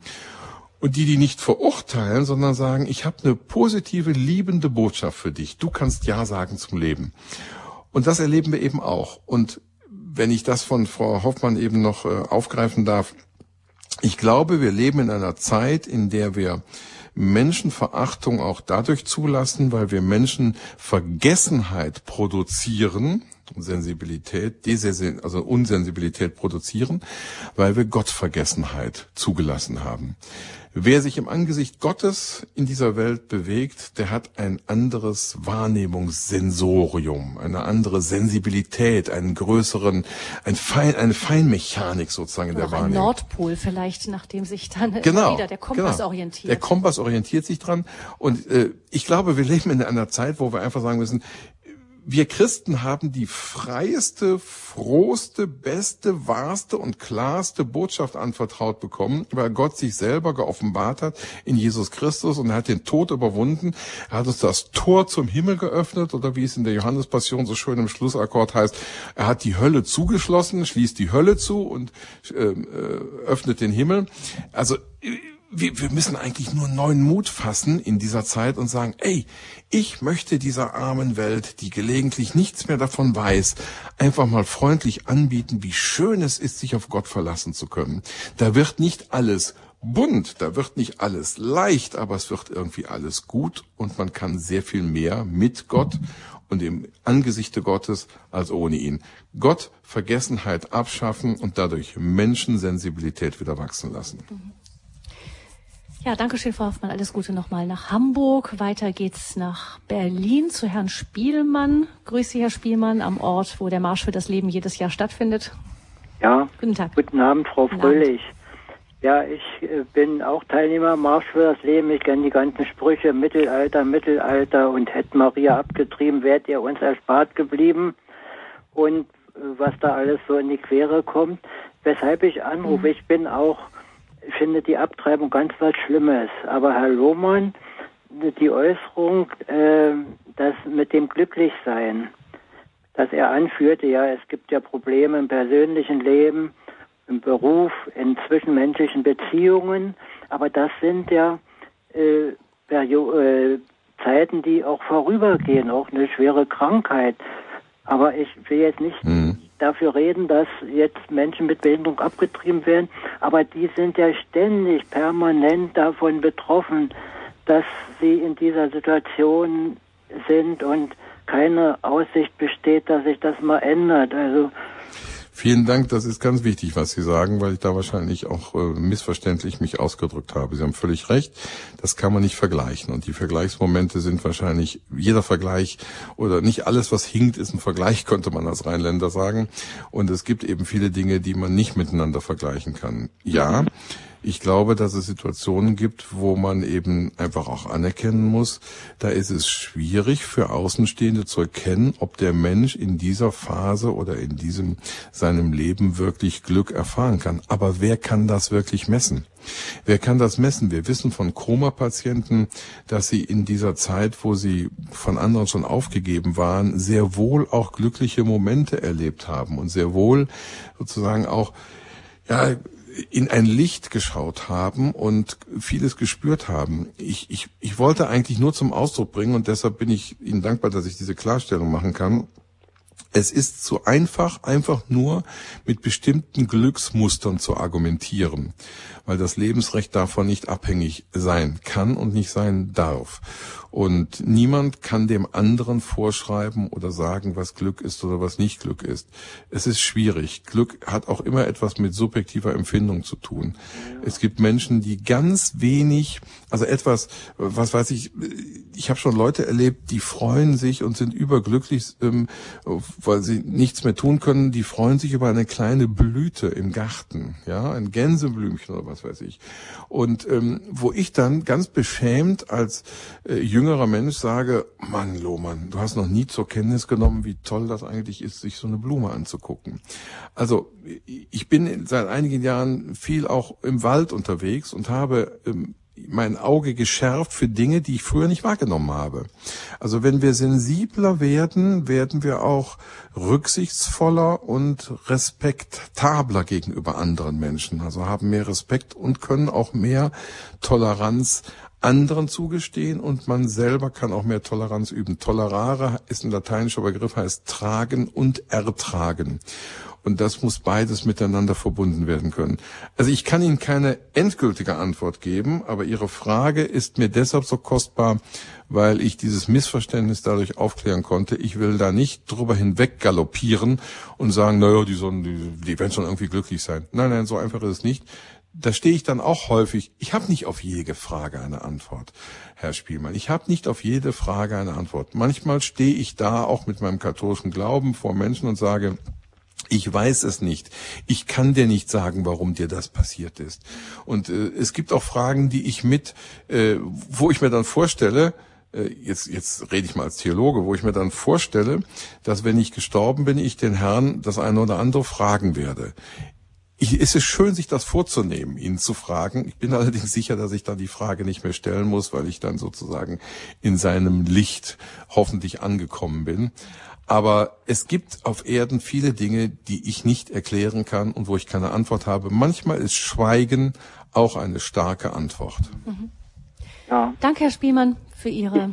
und die die nicht verurteilen, sondern sagen, ich habe eine positive, liebende Botschaft für dich. Du kannst Ja sagen zum Leben. Und das erleben wir eben auch. Und wenn ich das von Frau Hoffmann eben noch äh, aufgreifen darf, ich glaube, wir leben in einer Zeit, in der wir Menschenverachtung auch dadurch zulassen, weil wir Menschen Vergessenheit produzieren, Sensibilität, Desensibilität, also Unsensibilität produzieren, weil wir Gottvergessenheit zugelassen haben. Wer sich im Angesicht Gottes in dieser Welt bewegt, der hat ein anderes Wahrnehmungssensorium, eine andere Sensibilität, einen größeren, ein Fein, eine Feinmechanik sozusagen in der Wahrnehmung. Ein Nordpol vielleicht, nachdem sich dann genau, wieder der Kompass genau. orientiert. Der Kompass orientiert sich dran. Und äh, ich glaube, wir leben in einer Zeit, wo wir einfach sagen müssen, wir Christen haben die freieste, frohste, beste, wahrste und klarste Botschaft anvertraut bekommen, weil Gott sich selber geoffenbart hat in Jesus Christus und er hat den Tod überwunden. Er hat uns das Tor zum Himmel geöffnet oder wie es in der Johannespassion so schön im Schlussakkord heißt, er hat die Hölle zugeschlossen, schließt die Hölle zu und ähm, äh, öffnet den Himmel. Also wir, wir müssen eigentlich nur neuen Mut fassen in dieser Zeit und sagen, ey, ich möchte dieser armen Welt, die gelegentlich nichts mehr davon weiß, einfach mal freundlich anbieten, wie schön es ist, sich auf Gott verlassen zu können. Da wird nicht alles bunt, da wird nicht alles leicht, aber es wird irgendwie alles gut und man kann sehr viel mehr mit Gott und im Angesichte Gottes als ohne ihn. Gott Vergessenheit abschaffen und dadurch Menschensensibilität wieder wachsen lassen. Mhm. Ja, danke schön, Frau Hoffmann. Alles Gute nochmal nach Hamburg. Weiter geht's nach Berlin zu Herrn Spielmann. Grüße, Sie, Herr Spielmann, am Ort, wo der Marsch für das Leben jedes Jahr stattfindet. Ja, guten Tag. Guten Abend, Frau guten Fröhlich. Abend. Ja, ich äh, bin auch Teilnehmer Marsch für das Leben. Ich kenne die ganzen Sprüche Mittelalter, Mittelalter und hätte Maria abgetrieben, wärt ihr uns erspart geblieben und äh, was da alles so in die Quere kommt. Weshalb ich anrufe, mhm. ich bin auch findet die Abtreibung ganz was Schlimmes. Aber Herr Lohmann, die Äußerung, äh, das mit dem Glücklichsein, dass er anführte, ja, es gibt ja Probleme im persönlichen Leben, im Beruf, in zwischenmenschlichen Beziehungen, aber das sind ja äh, äh, Zeiten, die auch vorübergehen, auch eine schwere Krankheit. Aber ich will jetzt nicht mhm. Dafür reden, dass jetzt Menschen mit Behinderung abgetrieben werden, aber die sind ja ständig, permanent davon betroffen, dass sie in dieser Situation sind und keine Aussicht besteht, dass sich das mal ändert. Also Vielen Dank, das ist ganz wichtig, was Sie sagen, weil ich da wahrscheinlich auch äh, missverständlich mich ausgedrückt habe. Sie haben völlig recht, das kann man nicht vergleichen. Und die Vergleichsmomente sind wahrscheinlich, jeder Vergleich oder nicht alles, was hinkt, ist ein Vergleich, könnte man als Rheinländer sagen. Und es gibt eben viele Dinge, die man nicht miteinander vergleichen kann. Ja, ich glaube, dass es Situationen gibt, wo man eben einfach auch anerkennen muss, da ist es schwierig für Außenstehende zu erkennen, ob der Mensch in dieser Phase oder in diesem seinem Leben wirklich Glück erfahren kann. Aber wer kann das wirklich messen? Wer kann das messen? Wir wissen von Koma-Patienten, dass sie in dieser Zeit, wo sie von anderen schon aufgegeben waren, sehr wohl auch glückliche Momente erlebt haben und sehr wohl sozusagen auch ja, in ein Licht geschaut haben und vieles gespürt haben. Ich, ich, ich wollte eigentlich nur zum Ausdruck bringen und deshalb bin ich Ihnen dankbar, dass ich diese Klarstellung machen kann. Es ist zu einfach, einfach nur mit bestimmten Glücksmustern zu argumentieren, weil das Lebensrecht davon nicht abhängig sein kann und nicht sein darf. Und niemand kann dem anderen vorschreiben oder sagen, was Glück ist oder was nicht Glück ist. Es ist schwierig. Glück hat auch immer etwas mit subjektiver Empfindung zu tun. Es gibt Menschen, die ganz wenig, also etwas, was weiß ich, ich habe schon Leute erlebt, die freuen sich und sind überglücklich, ähm, weil sie nichts mehr tun können. Die freuen sich über eine kleine Blüte im Garten, ja, ein Gänseblümchen oder was weiß ich. Und ähm, wo ich dann ganz beschämt als äh, jüngerer Mensch sage, Mann, Lohmann, du hast noch nie zur Kenntnis genommen, wie toll das eigentlich ist, sich so eine Blume anzugucken. Also ich bin seit einigen Jahren viel auch im Wald unterwegs und habe ähm, mein Auge geschärft für Dinge, die ich früher nicht wahrgenommen habe. Also wenn wir sensibler werden, werden wir auch rücksichtsvoller und respektabler gegenüber anderen Menschen. Also haben mehr Respekt und können auch mehr Toleranz anderen zugestehen und man selber kann auch mehr Toleranz üben. Tolerare ist ein lateinischer Begriff, heißt tragen und ertragen. Und das muss beides miteinander verbunden werden können. Also ich kann Ihnen keine endgültige Antwort geben, aber Ihre Frage ist mir deshalb so kostbar, weil ich dieses Missverständnis dadurch aufklären konnte. Ich will da nicht drüber hinweg galoppieren und sagen, naja, die, sollen, die, die werden schon irgendwie glücklich sein. Nein, nein, so einfach ist es nicht da stehe ich dann auch häufig, ich habe nicht auf jede Frage eine Antwort, Herr Spielmann. Ich habe nicht auf jede Frage eine Antwort. Manchmal stehe ich da auch mit meinem katholischen Glauben vor Menschen und sage, ich weiß es nicht. Ich kann dir nicht sagen, warum dir das passiert ist. Und äh, es gibt auch Fragen, die ich mit, äh, wo ich mir dann vorstelle, äh, jetzt, jetzt rede ich mal als Theologe, wo ich mir dann vorstelle, dass wenn ich gestorben bin, ich den Herrn das eine oder andere fragen werde es ist schön, sich das vorzunehmen, ihn zu fragen. Ich bin allerdings sicher, dass ich dann die Frage nicht mehr stellen muss, weil ich dann sozusagen in seinem Licht hoffentlich angekommen bin. Aber es gibt auf Erden viele Dinge, die ich nicht erklären kann und wo ich keine Antwort habe. Manchmal ist Schweigen auch eine starke Antwort. Mhm. Ja. Danke, Herr Spielmann, für Ihre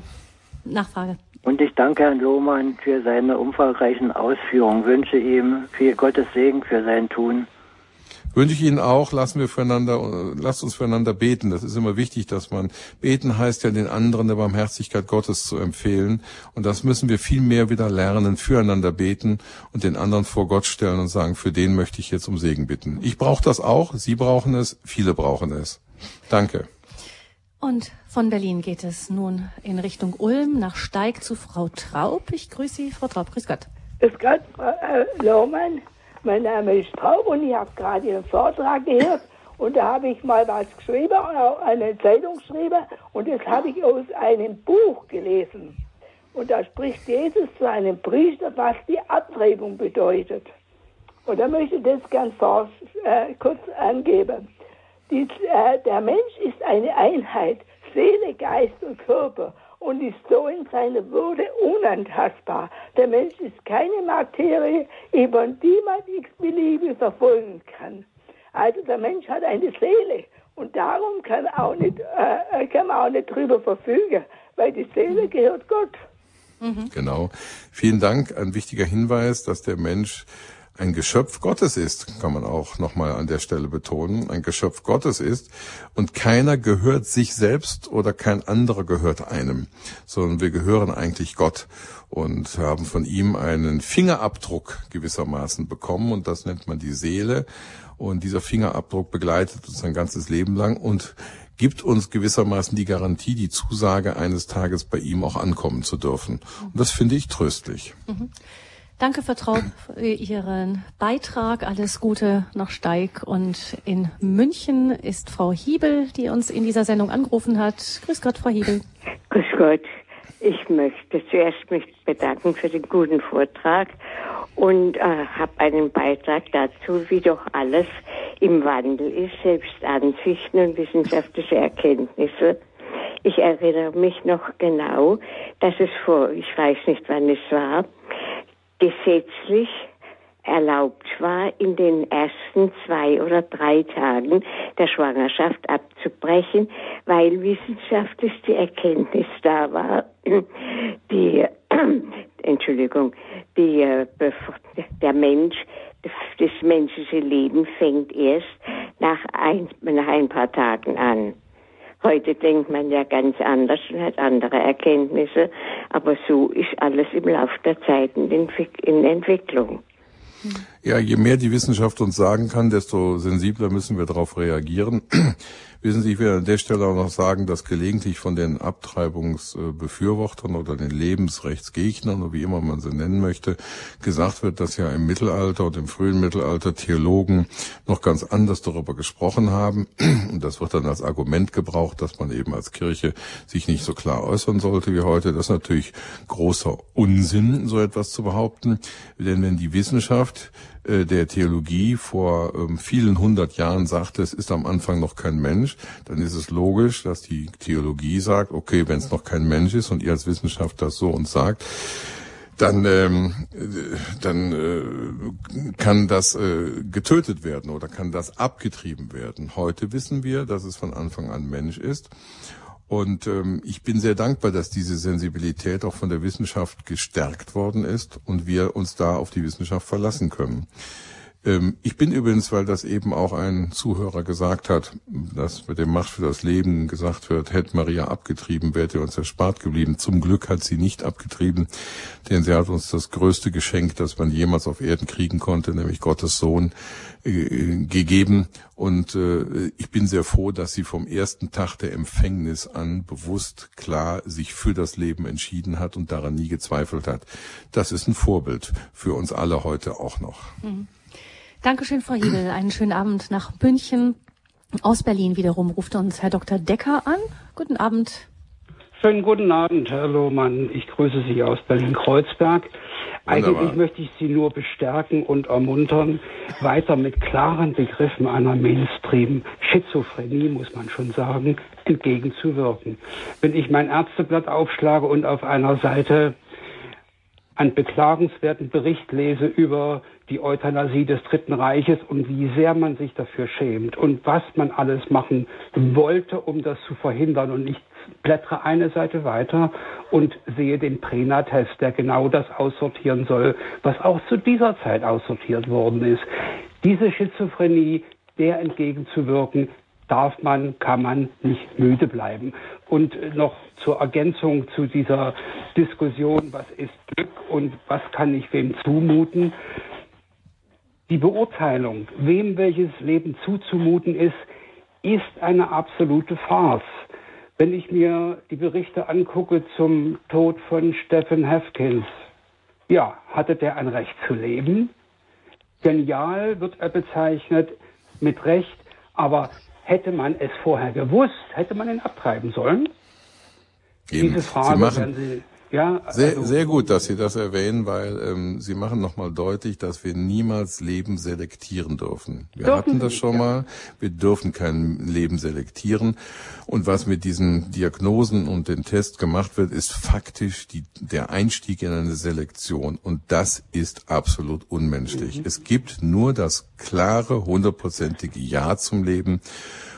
Nachfrage. Und ich danke Herrn Lohmann für seine umfangreichen Ausführungen, wünsche ihm viel Gottes Segen für sein Tun. Wünsche ich Ihnen auch, lassen wir füreinander, lasst uns füreinander beten. Das ist immer wichtig, dass man, beten heißt ja den anderen der Barmherzigkeit Gottes zu empfehlen. Und das müssen wir viel mehr wieder lernen, füreinander beten und den anderen vor Gott stellen und sagen, für den möchte ich jetzt um Segen bitten. Ich brauche das auch, Sie brauchen es, viele brauchen es. Danke. Und von Berlin geht es nun in Richtung Ulm nach Steig zu Frau Traub. Ich grüße Sie, Frau Traub. Grüß Gott. Grüß Gott, Frau äh, Lohmann. Mein Name ist Traub und ich habe gerade Ihren Vortrag gehört und da habe ich mal was geschrieben, eine Zeitung geschrieben und das habe ich aus einem Buch gelesen. Und da spricht Jesus zu einem Priester, was die Abtreibung bedeutet. Und da möchte ich das ganz äh, kurz angeben. Die, äh, der Mensch ist eine Einheit, Seele, Geist und Körper und ist so in seiner Würde unantastbar. Der Mensch ist keine Materie, über die man x-beliebig verfolgen kann. Also der Mensch hat eine Seele und darum kann, auch nicht, äh, kann man auch nicht drüber verfügen, weil die Seele gehört Gott. Mhm. Genau. Vielen Dank. Ein wichtiger Hinweis, dass der Mensch ein Geschöpf Gottes ist, kann man auch nochmal an der Stelle betonen, ein Geschöpf Gottes ist und keiner gehört sich selbst oder kein anderer gehört einem, sondern wir gehören eigentlich Gott und haben von ihm einen Fingerabdruck gewissermaßen bekommen und das nennt man die Seele und dieser Fingerabdruck begleitet uns ein ganzes Leben lang und gibt uns gewissermaßen die Garantie, die Zusage eines Tages bei ihm auch ankommen zu dürfen. Und das finde ich tröstlich. Mhm. Danke, Vertraut, für Ihren Beitrag. Alles Gute nach Steig. Und in München ist Frau Hiebel, die uns in dieser Sendung angerufen hat. Grüß Gott, Frau Hiebel. Grüß Gott. Ich möchte zuerst mich bedanken für den guten Vortrag und äh, habe einen Beitrag dazu, wie doch alles im Wandel ist, selbst Ansichten und wissenschaftliche Erkenntnisse. Ich erinnere mich noch genau, dass es vor, ich weiß nicht wann es war, gesetzlich erlaubt war, in den ersten zwei oder drei Tagen der Schwangerschaft abzubrechen, weil wissenschaftlich die Erkenntnis da war, die, Entschuldigung, die, äh, der Mensch, das menschliche Leben fängt erst nach ein, nach ein paar Tagen an. Heute denkt man ja ganz anders und hat andere Erkenntnisse, aber so ist alles im Laufe der Zeit in, Entwicklung. Ja, je mehr die Wissenschaft uns sagen kann, desto sensibler müssen wir darauf reagieren. Wissen Sie, ich will an der Stelle auch noch sagen, dass gelegentlich von den Abtreibungsbefürwortern oder den Lebensrechtsgegnern oder wie immer man sie nennen möchte, gesagt wird, dass ja im Mittelalter und im frühen Mittelalter Theologen noch ganz anders darüber gesprochen haben. Und das wird dann als Argument gebraucht, dass man eben als Kirche sich nicht so klar äußern sollte wie heute. Das ist natürlich großer Unsinn, so etwas zu behaupten. Denn wenn die Wissenschaft der Theologie vor ähm, vielen hundert Jahren sagte, es ist am Anfang noch kein Mensch, dann ist es logisch, dass die Theologie sagt, okay, wenn es noch kein Mensch ist und ihr als Wissenschaft das so uns sagt, dann, ähm, dann äh, kann das äh, getötet werden oder kann das abgetrieben werden. Heute wissen wir, dass es von Anfang an Mensch ist. Und ähm, ich bin sehr dankbar, dass diese Sensibilität auch von der Wissenschaft gestärkt worden ist und wir uns da auf die Wissenschaft verlassen können. Ähm, ich bin übrigens, weil das eben auch ein Zuhörer gesagt hat, dass mit dem Macht für das Leben gesagt wird, hätte Maria abgetrieben, wäre uns erspart geblieben. Zum Glück hat sie nicht abgetrieben, denn sie hat uns das größte Geschenk, das man jemals auf Erden kriegen konnte, nämlich Gottes Sohn, äh, gegeben. Und äh, ich bin sehr froh, dass sie vom ersten Tag der Empfängnis an bewusst klar sich für das Leben entschieden hat und daran nie gezweifelt hat. Das ist ein Vorbild für uns alle heute auch noch. Mhm. Dankeschön, Frau Hiebel. Einen schönen Abend nach München. Aus Berlin wiederum ruft uns Herr Dr. Decker an. Guten Abend. Schönen guten Abend, Herr Lohmann. Ich grüße Sie aus Berlin-Kreuzberg. Eigentlich möchte ich Sie nur bestärken und ermuntern, weiter mit klaren Begriffen einer Mainstream-Schizophrenie, muss man schon sagen, entgegenzuwirken. Wenn ich mein Ärzteblatt aufschlage und auf einer Seite einen beklagenswerten Bericht lese über die Euthanasie des Dritten Reiches und wie sehr man sich dafür schämt und was man alles machen wollte, um das zu verhindern. Und ich blättere eine Seite weiter und sehe den Prena-Test, der genau das aussortieren soll, was auch zu dieser Zeit aussortiert worden ist. Diese Schizophrenie, der entgegenzuwirken, darf man, kann man nicht müde bleiben. Und noch zur Ergänzung zu dieser Diskussion, was ist Glück und was kann ich wem zumuten. Die Beurteilung, wem welches Leben zuzumuten ist, ist eine absolute Farce. Wenn ich mir die Berichte angucke zum Tod von Stephen Hefkins, ja, hatte der ein Recht zu leben? Genial wird er bezeichnet, mit Recht, aber hätte man es vorher gewusst, hätte man ihn abtreiben sollen? Eben. Diese Frage Sie machen, Sie Ja, also sehr, sehr gut, dass Sie das erwähnen, weil ähm, Sie machen nochmal deutlich, dass wir niemals Leben selektieren dürfen. Wir dürfen hatten das schon ja. mal. Wir dürfen kein Leben selektieren. Und was mit diesen Diagnosen und den Test gemacht wird, ist faktisch die, der Einstieg in eine Selektion. Und das ist absolut unmenschlich. Mhm. Es gibt nur das klare, hundertprozentige Ja zum Leben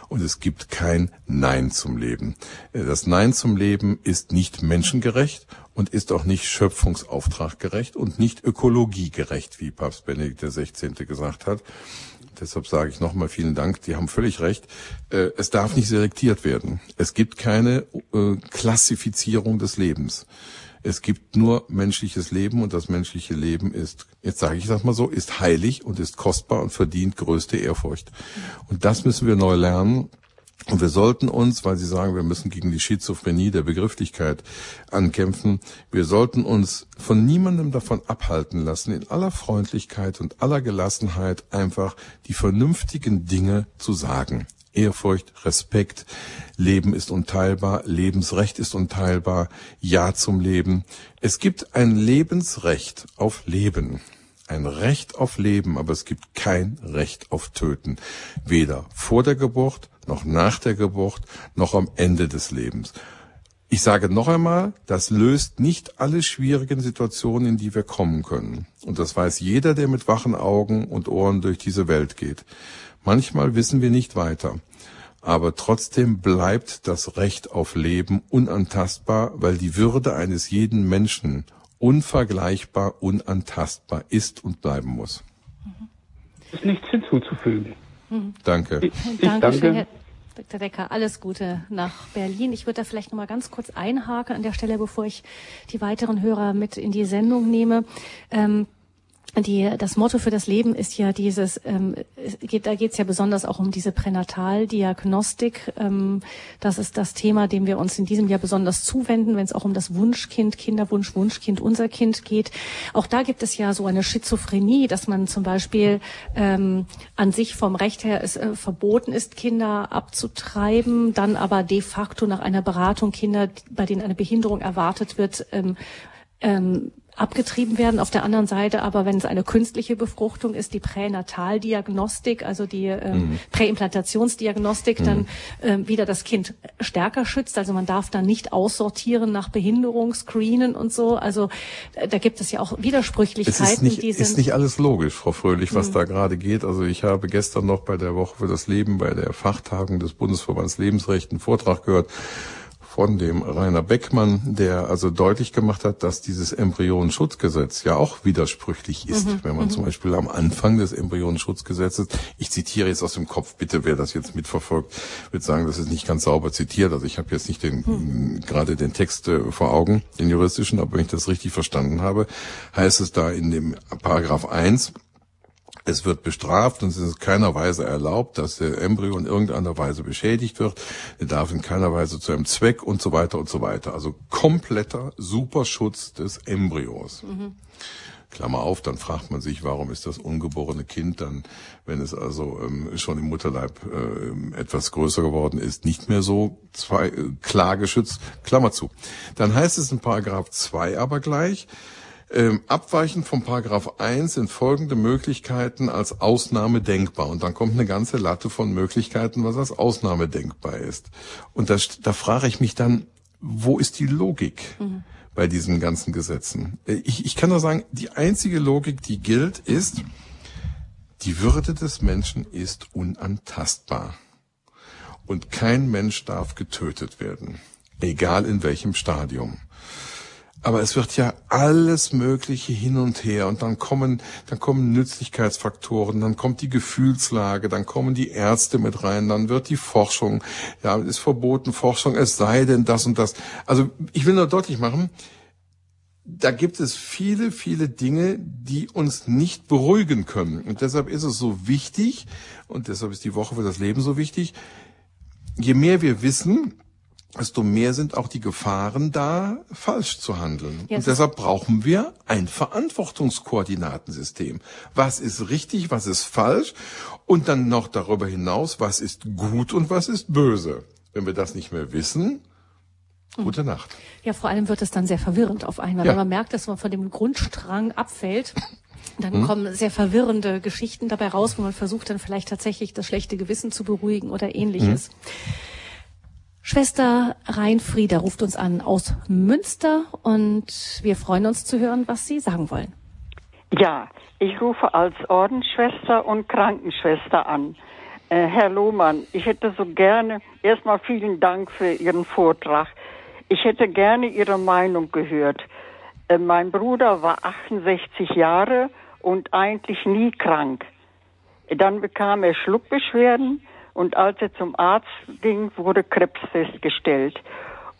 und es gibt kein Nein zum Leben. Äh, das Nein zum Leben ist nicht menschengerecht und ist auch nicht schöpfungsauftraggerecht und nicht ökologiegerecht, wie Papst Benedikt XVI. gesagt hat. Deshalb sage ich nochmal vielen Dank. Die haben völlig recht. Äh, es darf nicht selektiert werden. Es gibt keine äh, Klassifizierung des Lebens. Es gibt nur menschliches Leben und das menschliche Leben ist, jetzt sage ich das mal so, ist heilig und ist kostbar und verdient größte Ehrfurcht. Und das müssen wir neu lernen. Und wir sollten uns, weil Sie sagen, wir müssen gegen die Schizophrenie der Begrifflichkeit ankämpfen, wir sollten uns von niemandem davon abhalten lassen, in aller Freundlichkeit und aller Gelassenheit einfach die vernünftigen Dinge zu sagen. Ehrfurcht, Respekt, Leben ist unteilbar, Lebensrecht ist unteilbar, Ja zum Leben. Es gibt ein Lebensrecht auf Leben. Ein Recht auf Leben, aber es gibt kein Recht auf Töten. Weder vor der Geburt, noch nach der Geburt, noch am Ende des Lebens. Ich sage noch einmal, das löst nicht alle schwierigen Situationen, in die wir kommen können. Und das weiß jeder, der mit wachen Augen und Ohren durch diese Welt geht. Manchmal wissen wir nicht weiter. Aber trotzdem bleibt das Recht auf Leben unantastbar, weil die Würde eines jeden Menschen unvergleichbar, unantastbar ist und bleiben muss. Ist nichts hinzuzufügen. Mhm. Danke. Ich, ich danke. Schön, Herr Dr. Decker, alles Gute nach Berlin. Ich würde da vielleicht noch mal ganz kurz einhaken an der Stelle, bevor ich die weiteren Hörer mit in die Sendung nehme. Ähm, die, das Motto für das Leben ist ja dieses, ähm, geht, da geht es ja besonders auch um diese Pränataldiagnostik. Ähm, das ist das Thema, dem wir uns in diesem Jahr besonders zuwenden, wenn es auch um das Wunschkind, Kinderwunsch, Wunschkind, unser Kind geht. Auch da gibt es ja so eine Schizophrenie, dass man zum Beispiel ähm, an sich vom Recht her es äh, verboten ist, Kinder abzutreiben, dann aber de facto nach einer Beratung Kinder, bei denen eine Behinderung erwartet wird, ähm, ähm, abgetrieben werden. Auf der anderen Seite aber, wenn es eine künstliche Befruchtung ist, die Pränataldiagnostik, also die äh, mhm. Präimplantationsdiagnostik, mhm. dann äh, wieder das Kind stärker schützt. Also man darf dann nicht aussortieren nach Behinderung, screenen und so. Also äh, da gibt es ja auch Widersprüchlichkeiten. Es ist nicht, die sind ist nicht alles logisch, Frau Fröhlich, was mhm. da gerade geht. Also ich habe gestern noch bei der Woche für das Leben, bei der Fachtagung des Bundesverbands Lebensrecht einen Vortrag gehört von dem Rainer Beckmann, der also deutlich gemacht hat, dass dieses Embryonenschutzgesetz ja auch widersprüchlich ist. Mhm. Wenn man mhm. zum Beispiel am Anfang des Embryonenschutzgesetzes, ich zitiere jetzt aus dem Kopf, bitte wer das jetzt mitverfolgt, wird sagen, das ist nicht ganz sauber zitiert. Also ich habe jetzt nicht den, mhm. gerade den Text äh, vor Augen, den juristischen, aber wenn ich das richtig verstanden habe, heißt es da in dem Paragraph 1, es wird bestraft und es ist in keiner Weise erlaubt, dass der Embryo in irgendeiner Weise beschädigt wird. Er darf in keiner Weise zu einem Zweck und so weiter und so weiter. Also kompletter Superschutz des Embryos. Mhm. Klammer auf, dann fragt man sich, warum ist das ungeborene Kind dann, wenn es also ähm, schon im Mutterleib äh, etwas größer geworden ist, nicht mehr so zwei, äh, klar geschützt. Klammer zu. Dann heißt es in Paragraph 2 aber gleich, ähm, abweichend vom Paragraph 1 sind folgende Möglichkeiten als Ausnahme denkbar. Und dann kommt eine ganze Latte von Möglichkeiten, was als Ausnahme denkbar ist. Und das, da frage ich mich dann, wo ist die Logik? Mhm bei diesen ganzen Gesetzen. Äh, ich, ich kann nur sagen, die einzige Logik, die gilt, ist, die Würde des Menschen ist unantastbar. Und kein Mensch darf getötet werden, egal in welchem Stadium. Aber es wird ja alles Mögliche hin und her und dann kommen, dann kommen Nützlichkeitsfaktoren, dann kommt die Gefühlslage, dann kommen die Ärzte mit rein, dann wird die Forschung, ja, ist verboten Forschung, es sei denn das und das. Also ich will nur deutlich machen, da gibt es viele, viele Dinge, die uns nicht beruhigen können. Und deshalb ist es so wichtig, und deshalb ist die Woche für das Leben so wichtig, je mehr wir wissen, desto mehr sind auch die Gefahren da, falsch zu handeln. Ja, und deshalb brauchen wir ein Verantwortungskoordinatensystem. Was ist richtig, was ist falsch? Und dann noch darüber hinaus, was ist gut und was ist böse. Wenn wir das nicht mehr wissen, Gute Nacht. Ja, vor allem wird es dann sehr verwirrend auf einmal, ja. wenn man merkt, dass man von dem Grundstrang abfällt. Dann hm. kommen sehr verwirrende Geschichten dabei raus, wo man versucht dann vielleicht tatsächlich das schlechte Gewissen zu beruhigen oder ähnliches. Hm. Schwester Reinfrieda ruft uns an aus Münster und wir freuen uns zu hören, was Sie sagen wollen. Ja, ich rufe als Ordensschwester und Krankenschwester an. Äh, Herr Lohmann, ich hätte so gerne, erstmal vielen Dank für Ihren Vortrag. Ich hätte gerne Ihre Meinung gehört. Äh, mein Bruder war 68 Jahre und eigentlich nie krank. Dann bekam er Schluckbeschwerden und als er zum Arzt ging, wurde Krebs festgestellt.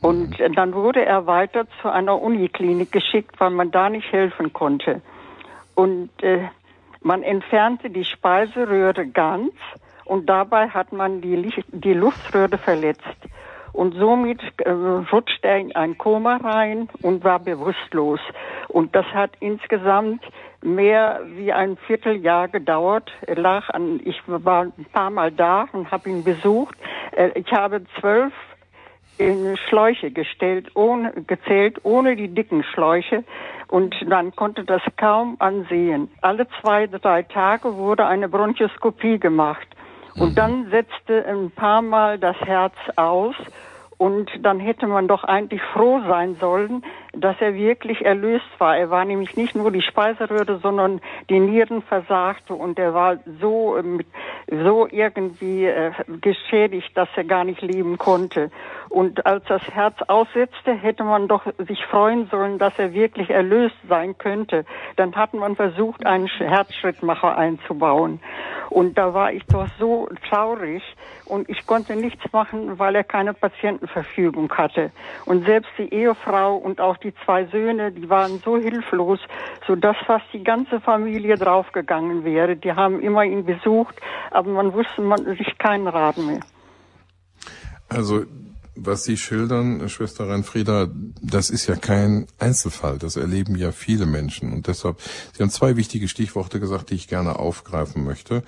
Und dann wurde er weiter zu einer Uniklinik geschickt, weil man da nicht helfen konnte. Und äh, man entfernte die Speiseröhre ganz und dabei hat man die, Licht, die Luftröhre verletzt. Und somit äh, rutschte er in ein Koma rein und war bewusstlos. Und das hat insgesamt mehr wie ein Vierteljahr gedauert. Er lag an, ich war ein paar Mal da und habe ihn besucht. Äh, ich habe zwölf in Schläuche gestellt, ohne, gezählt, ohne die dicken Schläuche. Und man konnte das kaum ansehen. Alle zwei, drei Tage wurde eine Bronchoskopie gemacht. Und mhm. dann setzte ein paar Mal das Herz aus und dann hätte man doch eigentlich froh sein sollen, dass er wirklich erlöst war. Er war nämlich nicht nur die Speiseröhre, sondern die Nieren versagte und er war so, ähm, so irgendwie äh, geschädigt, dass er gar nicht leben konnte. Und als das Herz aussetzte, hätte man doch sich freuen sollen, dass er wirklich erlöst sein könnte. Dann hat man versucht, einen Herzschrittmacher einzubauen. Und da war ich doch so traurig und ich konnte nichts machen, weil er keine Patientenverfügung hatte. Und selbst die Ehefrau und auch die zwei Söhne, die waren so hilflos, so dass fast die ganze Familie draufgegangen wäre. Die haben immer ihn besucht, aber man wusste man sich keinen Rat mehr. Also was Sie schildern, Schwester Reinfrieda, das ist ja kein Einzelfall. Das erleben ja viele Menschen. Und deshalb, Sie haben zwei wichtige Stichworte gesagt, die ich gerne aufgreifen möchte.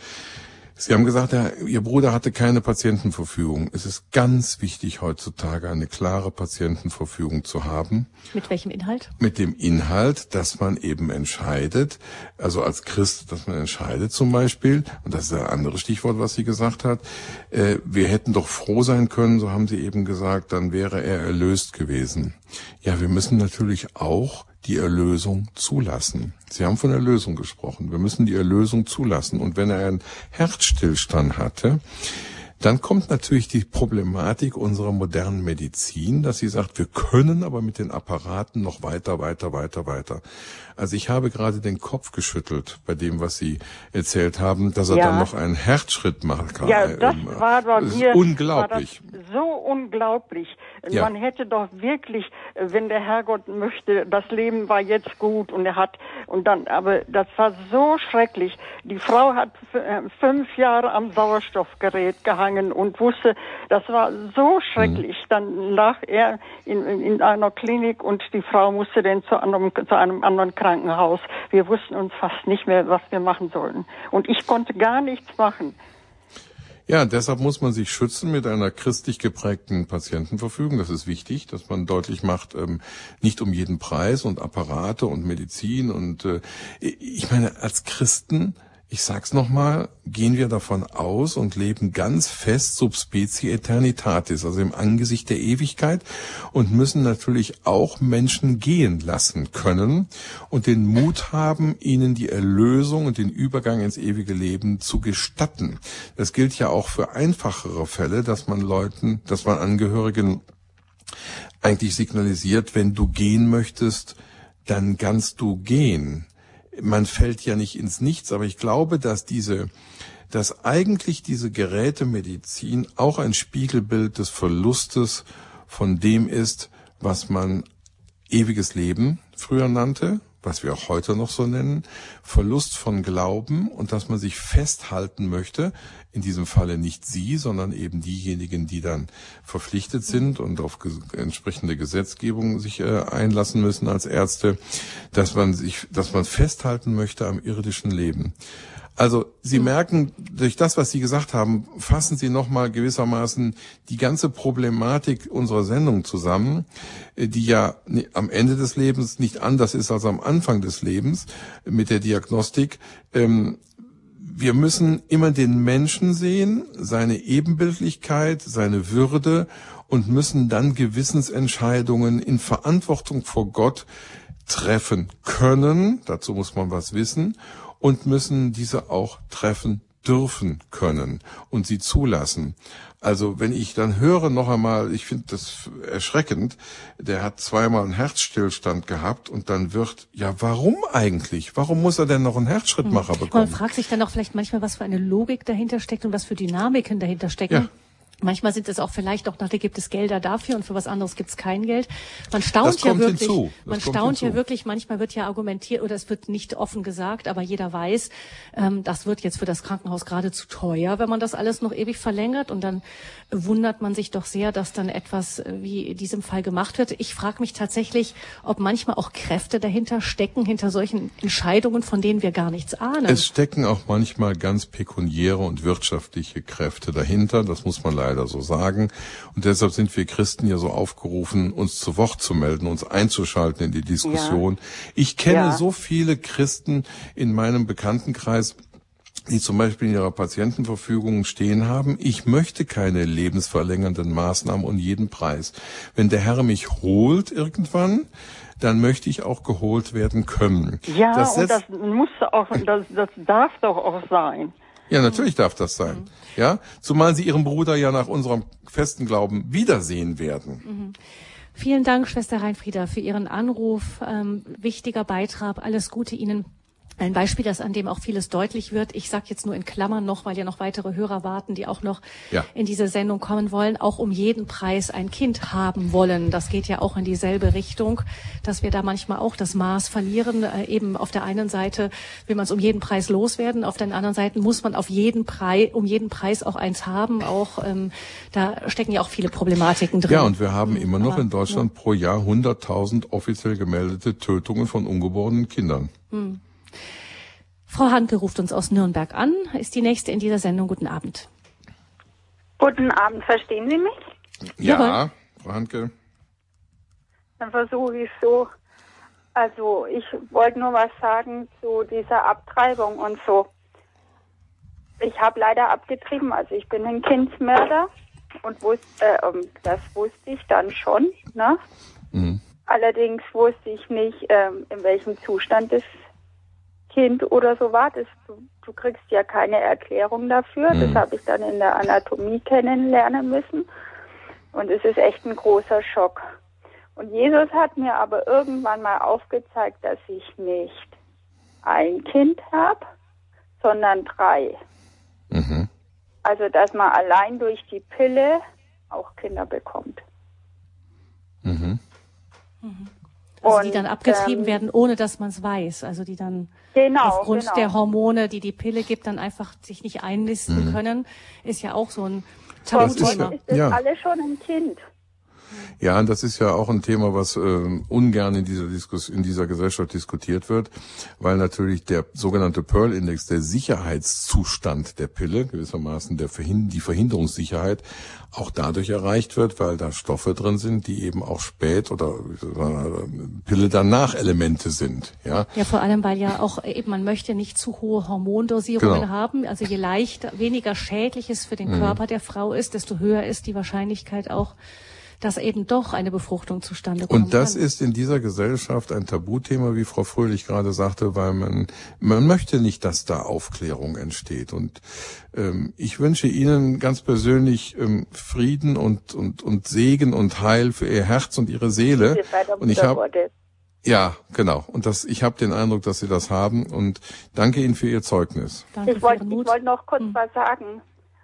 Sie haben gesagt, Ihr Bruder hatte keine Patientenverfügung. Es ist ganz wichtig heutzutage eine klare Patientenverfügung zu haben. Mit welchem Inhalt? Mit dem Inhalt, dass man eben entscheidet, also als Christ, dass man entscheidet zum Beispiel, und das ist ein anderes Stichwort, was sie gesagt hat, äh, wir hätten doch froh sein können, so haben sie eben gesagt, dann wäre er erlöst gewesen. Ja, wir müssen natürlich auch die Erlösung zulassen. Sie haben von Erlösung gesprochen. Wir müssen die Erlösung zulassen. Und wenn er einen Herzstillstand hatte, dann kommt natürlich die Problematik unserer modernen Medizin, dass sie sagt, wir können aber mit den Apparaten noch weiter, weiter, weiter, weiter. Also ich habe gerade den Kopf geschüttelt bei dem, was Sie erzählt haben, dass er ja. dann noch einen Herzschritt machen kann. Ja, das ähm, war bei mir unglaublich. so unglaublich. Ja. Man hätte doch wirklich, wenn der Herrgott möchte, das Leben war jetzt gut und er hat und dann, aber das war so schrecklich. Die Frau hat äh, fünf Jahre am Sauerstoffgerät gehangen und wusste, das war so schrecklich. Mhm. Dann lag er in, in einer Klinik und die Frau musste dann zu einem, zu einem anderen Krankenhaus. Wir wussten uns fast nicht mehr, was wir machen sollen. Und ich konnte gar nichts machen. Ja, deshalb muss man sich schützen mit einer christlich geprägten Patientenverfügung. Das ist wichtig, dass man deutlich macht, ähm, nicht um jeden Preis und Apparate und Medizin und äh, ich meine, als Christen ich sag's nochmal, gehen wir davon aus und leben ganz fest sub specie eternitatis, also im Angesicht der Ewigkeit und müssen natürlich auch Menschen gehen lassen können und den Mut haben, ihnen die Erlösung und den Übergang ins ewige Leben zu gestatten. Das gilt ja auch für einfachere Fälle, dass man Leuten, dass man Angehörigen eigentlich signalisiert, wenn du gehen möchtest, dann kannst du gehen man fällt ja nicht ins Nichts, aber ich glaube, dass diese, dass eigentlich diese Gerätemedizin auch ein Spiegelbild des Verlustes von dem ist, was man ewiges Leben früher nannte, was wir auch heute noch so nennen, Verlust von Glauben und dass man sich festhalten möchte, in diesem Falle nicht Sie, sondern eben diejenigen, die dann verpflichtet sind und auf entsprechende Gesetzgebung sich äh, einlassen müssen als Ärzte, dass man sich, dass man festhalten möchte am irdischen Leben. Also Sie merken, durch das, was Sie gesagt haben, fassen Sie nochmal gewissermaßen die ganze Problematik unserer Sendung zusammen, äh, die ja am Ende des Lebens nicht anders ist als am Anfang des Lebens mit der Diagnostik. Ähm, wir müssen immer den Menschen sehen, seine Ebenbildlichkeit, seine Würde und müssen dann Gewissensentscheidungen in Verantwortung vor Gott treffen können. Dazu muss man was wissen und müssen diese auch treffen dürfen können und sie zulassen. Also wenn ich dann höre noch einmal, ich finde das erschreckend, der hat zweimal einen Herzstillstand gehabt und dann wird, ja warum eigentlich? Warum muss er denn noch einen Herzschrittmacher hm. bekommen? Man fragt sich dann auch vielleicht manchmal, was für eine Logik dahinter steckt und was für Dynamiken dahinter stecken. Ja. Manchmal sind es auch vielleicht auch, da gibt es Gelder dafür und für was anderes gibt es kein Geld. Man staunt ja wirklich, man staunt hinzu. ja wirklich, manchmal wird ja argumentiert oder es wird nicht offen gesagt, aber jeder weiß, ähm, das wird jetzt für das Krankenhaus gerade zu teuer, wenn man das alles noch ewig verlängert und dann wundert man sich doch sehr, dass dann etwas äh, wie in diesem Fall gemacht wird. Ich frage mich tatsächlich, ob manchmal auch Kräfte dahinter stecken, hinter solchen Entscheidungen, von denen wir gar nichts ahnen. Es stecken auch manchmal ganz pekuniäre und wirtschaftliche Kräfte dahinter, das muss man leider leider so sagen. Und deshalb sind wir Christen ja so aufgerufen, uns zu Wort zu melden, uns einzuschalten in die Diskussion. Ja. Ich kenne ja. so viele Christen in meinem Bekanntenkreis, die zum Beispiel in ihrer Patientenverfügung stehen haben, ich möchte keine lebensverlängernden Maßnahmen um jeden Preis. Wenn der Herr mich holt irgendwann, dann möchte ich auch geholt werden können. Ja, das und das muss auch, das, das darf doch auch sein. Ja, natürlich darf das sein. Mhm. Ja, zumal Sie Ihren Bruder ja nach unserem festen Glauben wiedersehen werden. Mhm. Vielen Dank, Schwester Reinfrieda, für Ihren Anruf. Ähm, wichtiger Beitrag. Alles Gute Ihnen. Ein Beispiel, das an dem auch vieles deutlich wird. Ich sage jetzt nur in Klammern noch, weil ja noch weitere Hörer warten, die auch noch ja. in diese Sendung kommen wollen, auch um jeden Preis ein Kind haben wollen. Das geht ja auch in dieselbe Richtung, dass wir da manchmal auch das Maß verlieren. Äh, eben auf der einen Seite will man es um jeden Preis loswerden, auf der anderen Seite muss man auf jeden Preis, um jeden Preis auch eins haben. Auch ähm, da stecken ja auch viele Problematiken drin. Ja, und wir haben immer noch Aber, in Deutschland ja. pro Jahr 100.000 offiziell gemeldete Tötungen von ungeborenen Kindern. Hm. Frau Hanke ruft uns aus Nürnberg an, ist die nächste in dieser Sendung. Guten Abend. Guten Abend, verstehen Sie mich? Ja, Jawohl. Frau Hanke. Dann versuche ich so. Also ich wollte nur was sagen zu dieser Abtreibung und so. Ich habe leider abgetrieben, also ich bin ein Kindsmörder und wusste, äh, ähm, das wusste ich dann schon. Ne? Mhm. Allerdings wusste ich nicht, ähm, in welchem Zustand es Kind oder so war. Das, du, du kriegst ja keine Erklärung dafür. Mhm. Das habe ich dann in der Anatomie kennenlernen müssen. Und es ist echt ein großer Schock. Und Jesus hat mir aber irgendwann mal aufgezeigt, dass ich nicht ein Kind habe, sondern drei. Mhm. Also, dass man allein durch die Pille auch Kinder bekommt. Mhm. Mhm. Also und, die dann abgetrieben ähm, werden, ohne dass man es weiß. Also die dann genau, aufgrund genau. der Hormone, die die Pille gibt, dann einfach sich nicht einnisten mhm. können, ist ja auch so ein Tabuthema. Ist, ist ja. alle schon ein Kind. Ja, und das ist ja auch ein Thema, was äh, ungern in dieser, Diskus in dieser Gesellschaft diskutiert wird, weil natürlich der sogenannte Pearl-Index, der Sicherheitszustand der Pille, gewissermaßen der Verhind die Verhinderungssicherheit, auch dadurch erreicht wird, weil da Stoffe drin sind, die eben auch spät oder äh, Pille danach Elemente sind. Ja, ja vor allem, weil ja auch eben man möchte nicht zu hohe Hormondosierungen genau. haben. Also je leicht, weniger schädlich es für den mhm. Körper der Frau ist, desto höher ist die Wahrscheinlichkeit auch, dass eben doch eine Befruchtung zustande kommt. Und das kann. ist in dieser Gesellschaft ein Tabuthema, wie Frau Fröhlich gerade sagte, weil man, man möchte nicht, dass da Aufklärung entsteht. Und ähm, ich wünsche Ihnen ganz persönlich ähm, Frieden und, und, und Segen und Heil für Ihr Herz und Ihre Seele. Und ich habe ja, genau. Und das, ich habe den Eindruck, dass Sie das haben und danke Ihnen für Ihr Zeugnis. Danke ich wollte wollt noch kurz hm. was sagen.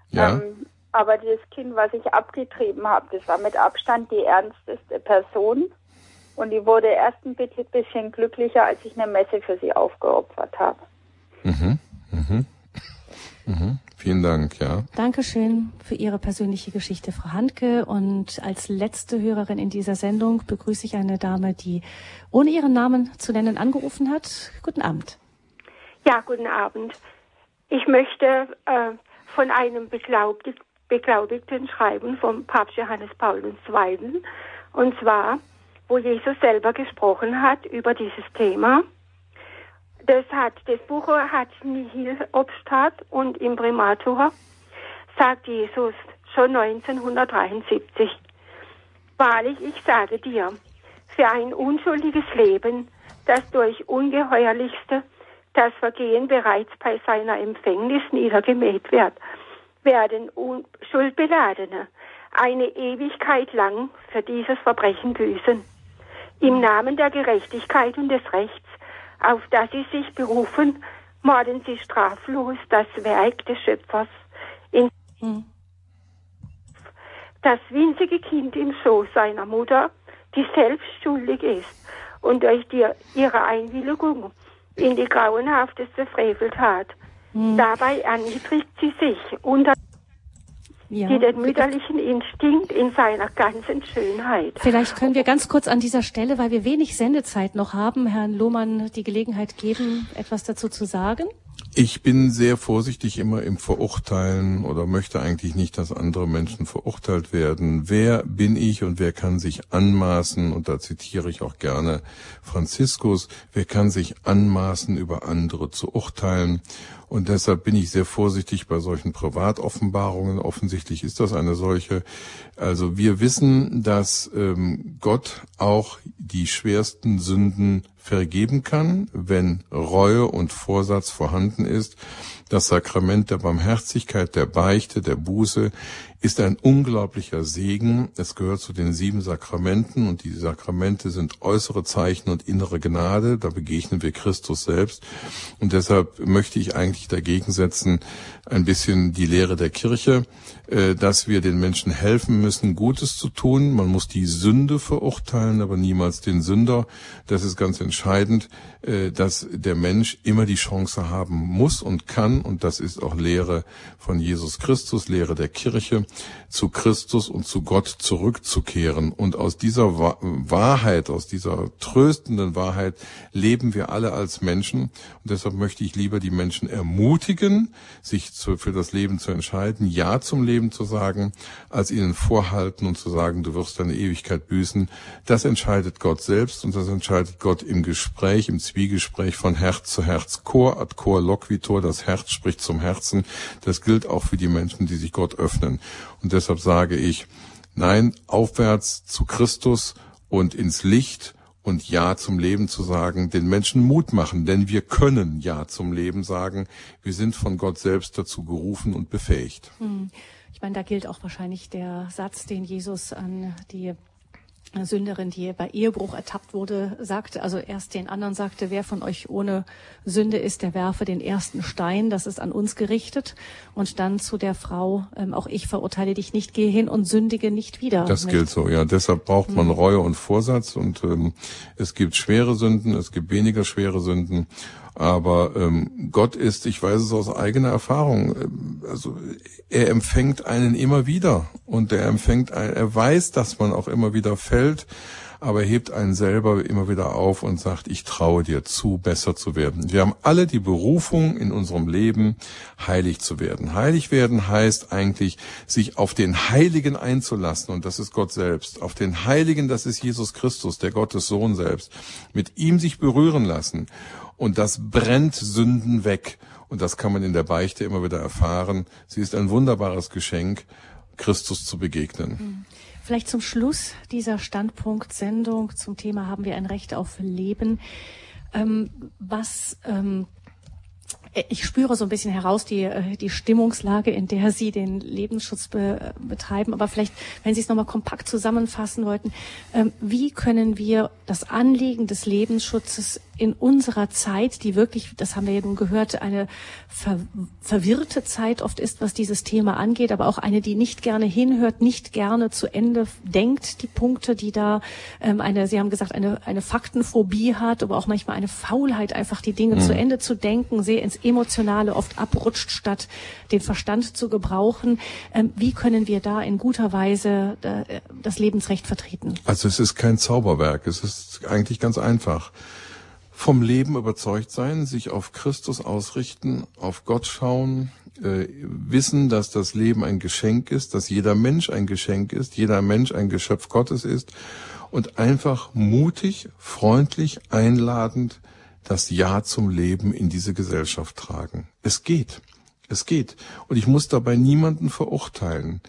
Ja. Ähm, aber das Kind, was ich abgetrieben habe, das war mit Abstand die ernsteste Person. Und die wurde erst ein bisschen glücklicher, als ich eine Messe für sie aufgeopfert habe. Mhm. Mhm. Mhm. Vielen Dank, ja. Dankeschön für Ihre persönliche Geschichte, Frau Handke. Und als letzte Hörerin in dieser Sendung begrüße ich eine Dame, die ohne ihren Namen zu nennen angerufen hat. Guten Abend. Ja, guten Abend. Ich möchte äh, von einem Beglaubigt, beglaubigten Schreiben vom Papst Johannes Paul II. Und zwar, wo Jesus selber gesprochen hat über dieses Thema. Das hat, das Buch hat Nihil Obstat und im Primatur sagt Jesus schon 1973. Wahrlich, ich sage dir, für ein unschuldiges Leben, das durch ungeheuerlichste das Vergehen bereits bei seiner Empfängnis niedergemäht wird, werden Schuldbeladene eine Ewigkeit lang für dieses Verbrechen büßen. Im Namen der Gerechtigkeit und des Rechts, auf das sie sich berufen, morden sie straflos das Werk des Schöpfers. In hm. Das winzige Kind im Schoß seiner Mutter, die selbst schuldig ist und durch die, ihre Einwilligung in die grauenhafteste Freveltat. Hm. Dabei erniedrigt sie sich unter ja. die den mütterlichen Instinkt in seiner ganzen Schönheit. Vielleicht können wir ganz kurz an dieser Stelle, weil wir wenig Sendezeit noch haben, Herrn Lohmann die Gelegenheit geben, etwas dazu zu sagen. Ich bin sehr vorsichtig immer im Verurteilen oder möchte eigentlich nicht, dass andere Menschen verurteilt werden. Wer bin ich und wer kann sich anmaßen, und da zitiere ich auch gerne Franziskus, wer kann sich anmaßen, über andere zu urteilen? Und deshalb bin ich sehr vorsichtig bei solchen Privatoffenbarungen. Offensichtlich ist das eine solche. Also wir wissen, dass ähm, Gott auch die schwersten Sünden vergeben kann, wenn Reue und Vorsatz vorhanden ist. Das Sakrament der Barmherzigkeit, der Beichte, der Buße ist ein unglaublicher Segen. Es gehört zu den sieben Sakramenten und die Sakramente sind äußere Zeichen und innere Gnade. Da begegnen wir Christus selbst. Und deshalb möchte ich eigentlich dagegen setzen, ein bisschen die Lehre der Kirche, dass wir den Menschen helfen müssen, Gutes zu tun. Man muss die Sünde verurteilen, aber niemals den Sünder. Das ist ganz entscheidend, äh, dass der Mensch immer die Chance haben muss und kann. Und das ist auch Lehre von Jesus Christus, Lehre der Kirche zu Christus und zu Gott zurückzukehren. Und aus dieser Wahrheit, aus dieser tröstenden Wahrheit leben wir alle als Menschen. Und deshalb möchte ich lieber die Menschen ermutigen, sich für das Leben zu entscheiden, Ja zum Leben zu sagen, als ihnen vorhalten und zu sagen, du wirst deine Ewigkeit büßen. Das entscheidet Gott selbst und das entscheidet Gott im Gespräch, im Zwiegespräch von Herz zu Herz. Chor ad cor loquitur, das Herz spricht zum Herzen. Das gilt auch für die Menschen, die sich Gott öffnen. Und deshalb sage ich, nein, aufwärts zu Christus und ins Licht und Ja zum Leben zu sagen, den Menschen Mut machen, denn wir können Ja zum Leben sagen. Wir sind von Gott selbst dazu gerufen und befähigt. Hm. Ich meine, da gilt auch wahrscheinlich der Satz, den Jesus an die Sünderin, die bei Ehebruch ertappt wurde, sagte, also erst den anderen sagte, wer von euch ohne Sünde ist, der werfe den ersten Stein, das ist an uns gerichtet. Und dann zu der Frau, ähm, auch ich verurteile dich nicht, gehe hin und sündige nicht wieder. Das nicht? gilt so, ja. Deshalb braucht man hm. Reue und Vorsatz und ähm, es gibt schwere Sünden, es gibt weniger schwere Sünden. Aber ähm, Gott ist, ich weiß es aus eigener Erfahrung, äh, also er empfängt einen immer wieder und er empfängt, einen, er weiß, dass man auch immer wieder fällt, aber er hebt einen selber immer wieder auf und sagt, ich traue dir zu, besser zu werden. Wir haben alle die Berufung in unserem Leben, heilig zu werden. Heilig werden heißt eigentlich, sich auf den Heiligen einzulassen und das ist Gott selbst. Auf den Heiligen, das ist Jesus Christus, der Gottes Sohn selbst. Mit ihm sich berühren lassen und das brennt Sünden weg. Und das kann man in der Beichte immer wieder erfahren. Sie ist ein wunderbares Geschenk, Christus zu begegnen. Hm. Vielleicht zum Schluss dieser Standpunkt-Sendung zum Thema haben wir ein Recht auf Leben. Ähm, was ähm, ich spüre so ein bisschen heraus die, äh, die Stimmungslage, in der Sie den Lebensschutz be, betreiben. Aber vielleicht, wenn Sie es nochmal kompakt zusammenfassen wollten, ähm, wie können wir das Anliegen des Lebensschutzes in unserer Zeit, die wirklich, das haben wir ja nun gehört, eine ver verwirrte Zeit oft ist, was dieses Thema angeht, aber auch eine, die nicht gerne hinhört, nicht gerne zu Ende denkt, die Punkte, die da ähm, eine, Sie haben gesagt, eine, eine Faktenphobie hat, aber auch manchmal eine Faulheit, einfach die Dinge mhm. zu Ende zu denken, sehr ins Emotionale oft abrutscht, statt den Verstand zu gebrauchen. Ähm, wie können wir da in guter Weise äh, das Lebensrecht vertreten? Also es ist kein Zauberwerk, es ist eigentlich ganz einfach. Vom Leben überzeugt sein, sich auf Christus ausrichten, auf Gott schauen, äh, wissen, dass das Leben ein Geschenk ist, dass jeder Mensch ein Geschenk ist, jeder Mensch ein Geschöpf Gottes ist und einfach mutig, freundlich, einladend das Ja zum Leben in diese Gesellschaft tragen. Es geht. Es geht. Und ich muss dabei niemanden verurteilen.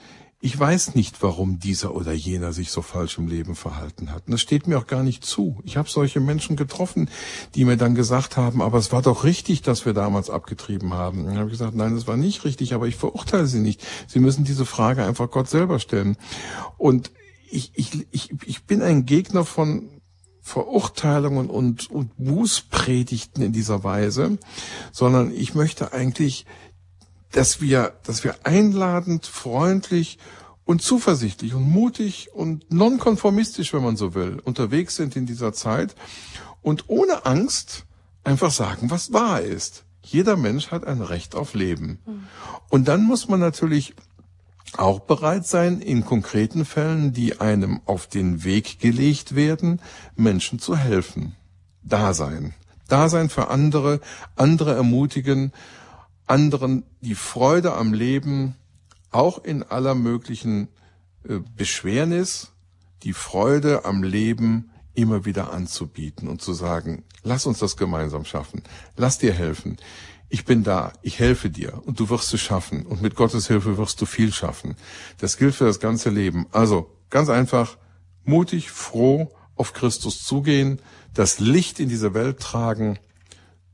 Ich weiß nicht, warum dieser oder jener sich so falsch im Leben verhalten hat. Und das steht mir auch gar nicht zu. Ich habe solche Menschen getroffen, die mir dann gesagt haben, aber es war doch richtig, dass wir damals abgetrieben haben. Dann habe ich gesagt, nein, es war nicht richtig, aber ich verurteile Sie nicht. Sie müssen diese Frage einfach Gott selber stellen. Und ich, ich, ich, ich bin ein Gegner von Verurteilungen und, und Bußpredigten in dieser Weise, sondern ich möchte eigentlich dass wir, dass wir einladend, freundlich und zuversichtlich und mutig und nonkonformistisch, wenn man so will, unterwegs sind in dieser Zeit und ohne Angst einfach sagen, was wahr ist. Jeder Mensch hat ein Recht auf Leben. Und dann muss man natürlich auch bereit sein, in konkreten Fällen, die einem auf den Weg gelegt werden, Menschen zu helfen. Da sein. Da sein für andere, andere ermutigen anderen die Freude am Leben auch in aller möglichen äh, Beschwernis, die Freude am Leben immer wieder anzubieten und zu sagen, lass uns das gemeinsam schaffen, lass dir helfen. Ich bin da, ich helfe dir und du wirst es schaffen und mit Gottes Hilfe wirst du viel schaffen. Das gilt für das ganze Leben. Also ganz einfach, mutig, froh auf Christus zugehen, das Licht in diese Welt tragen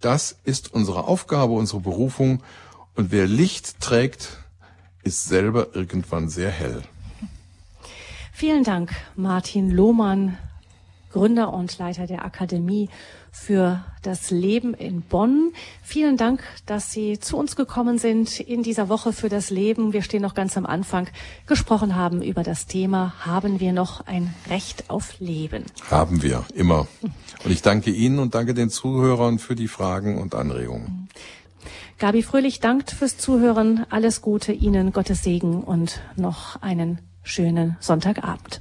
das ist unsere Aufgabe, unsere Berufung. Und wer Licht trägt, ist selber irgendwann sehr hell. Vielen Dank, Martin Lohmann, Gründer und Leiter der Akademie für das Leben in Bonn. Vielen Dank, dass Sie zu uns gekommen sind in dieser Woche für das Leben. Wir stehen noch ganz am Anfang, gesprochen haben über das Thema, haben wir noch ein Recht auf Leben? Haben wir, immer. Und ich danke Ihnen und danke den Zuhörern für die Fragen und Anregungen. Gabi Fröhlich dankt fürs Zuhören. Alles Gute Ihnen, Gottes Segen und noch einen schönen Sonntagabend.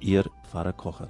Ihr Pfarrer Kocher.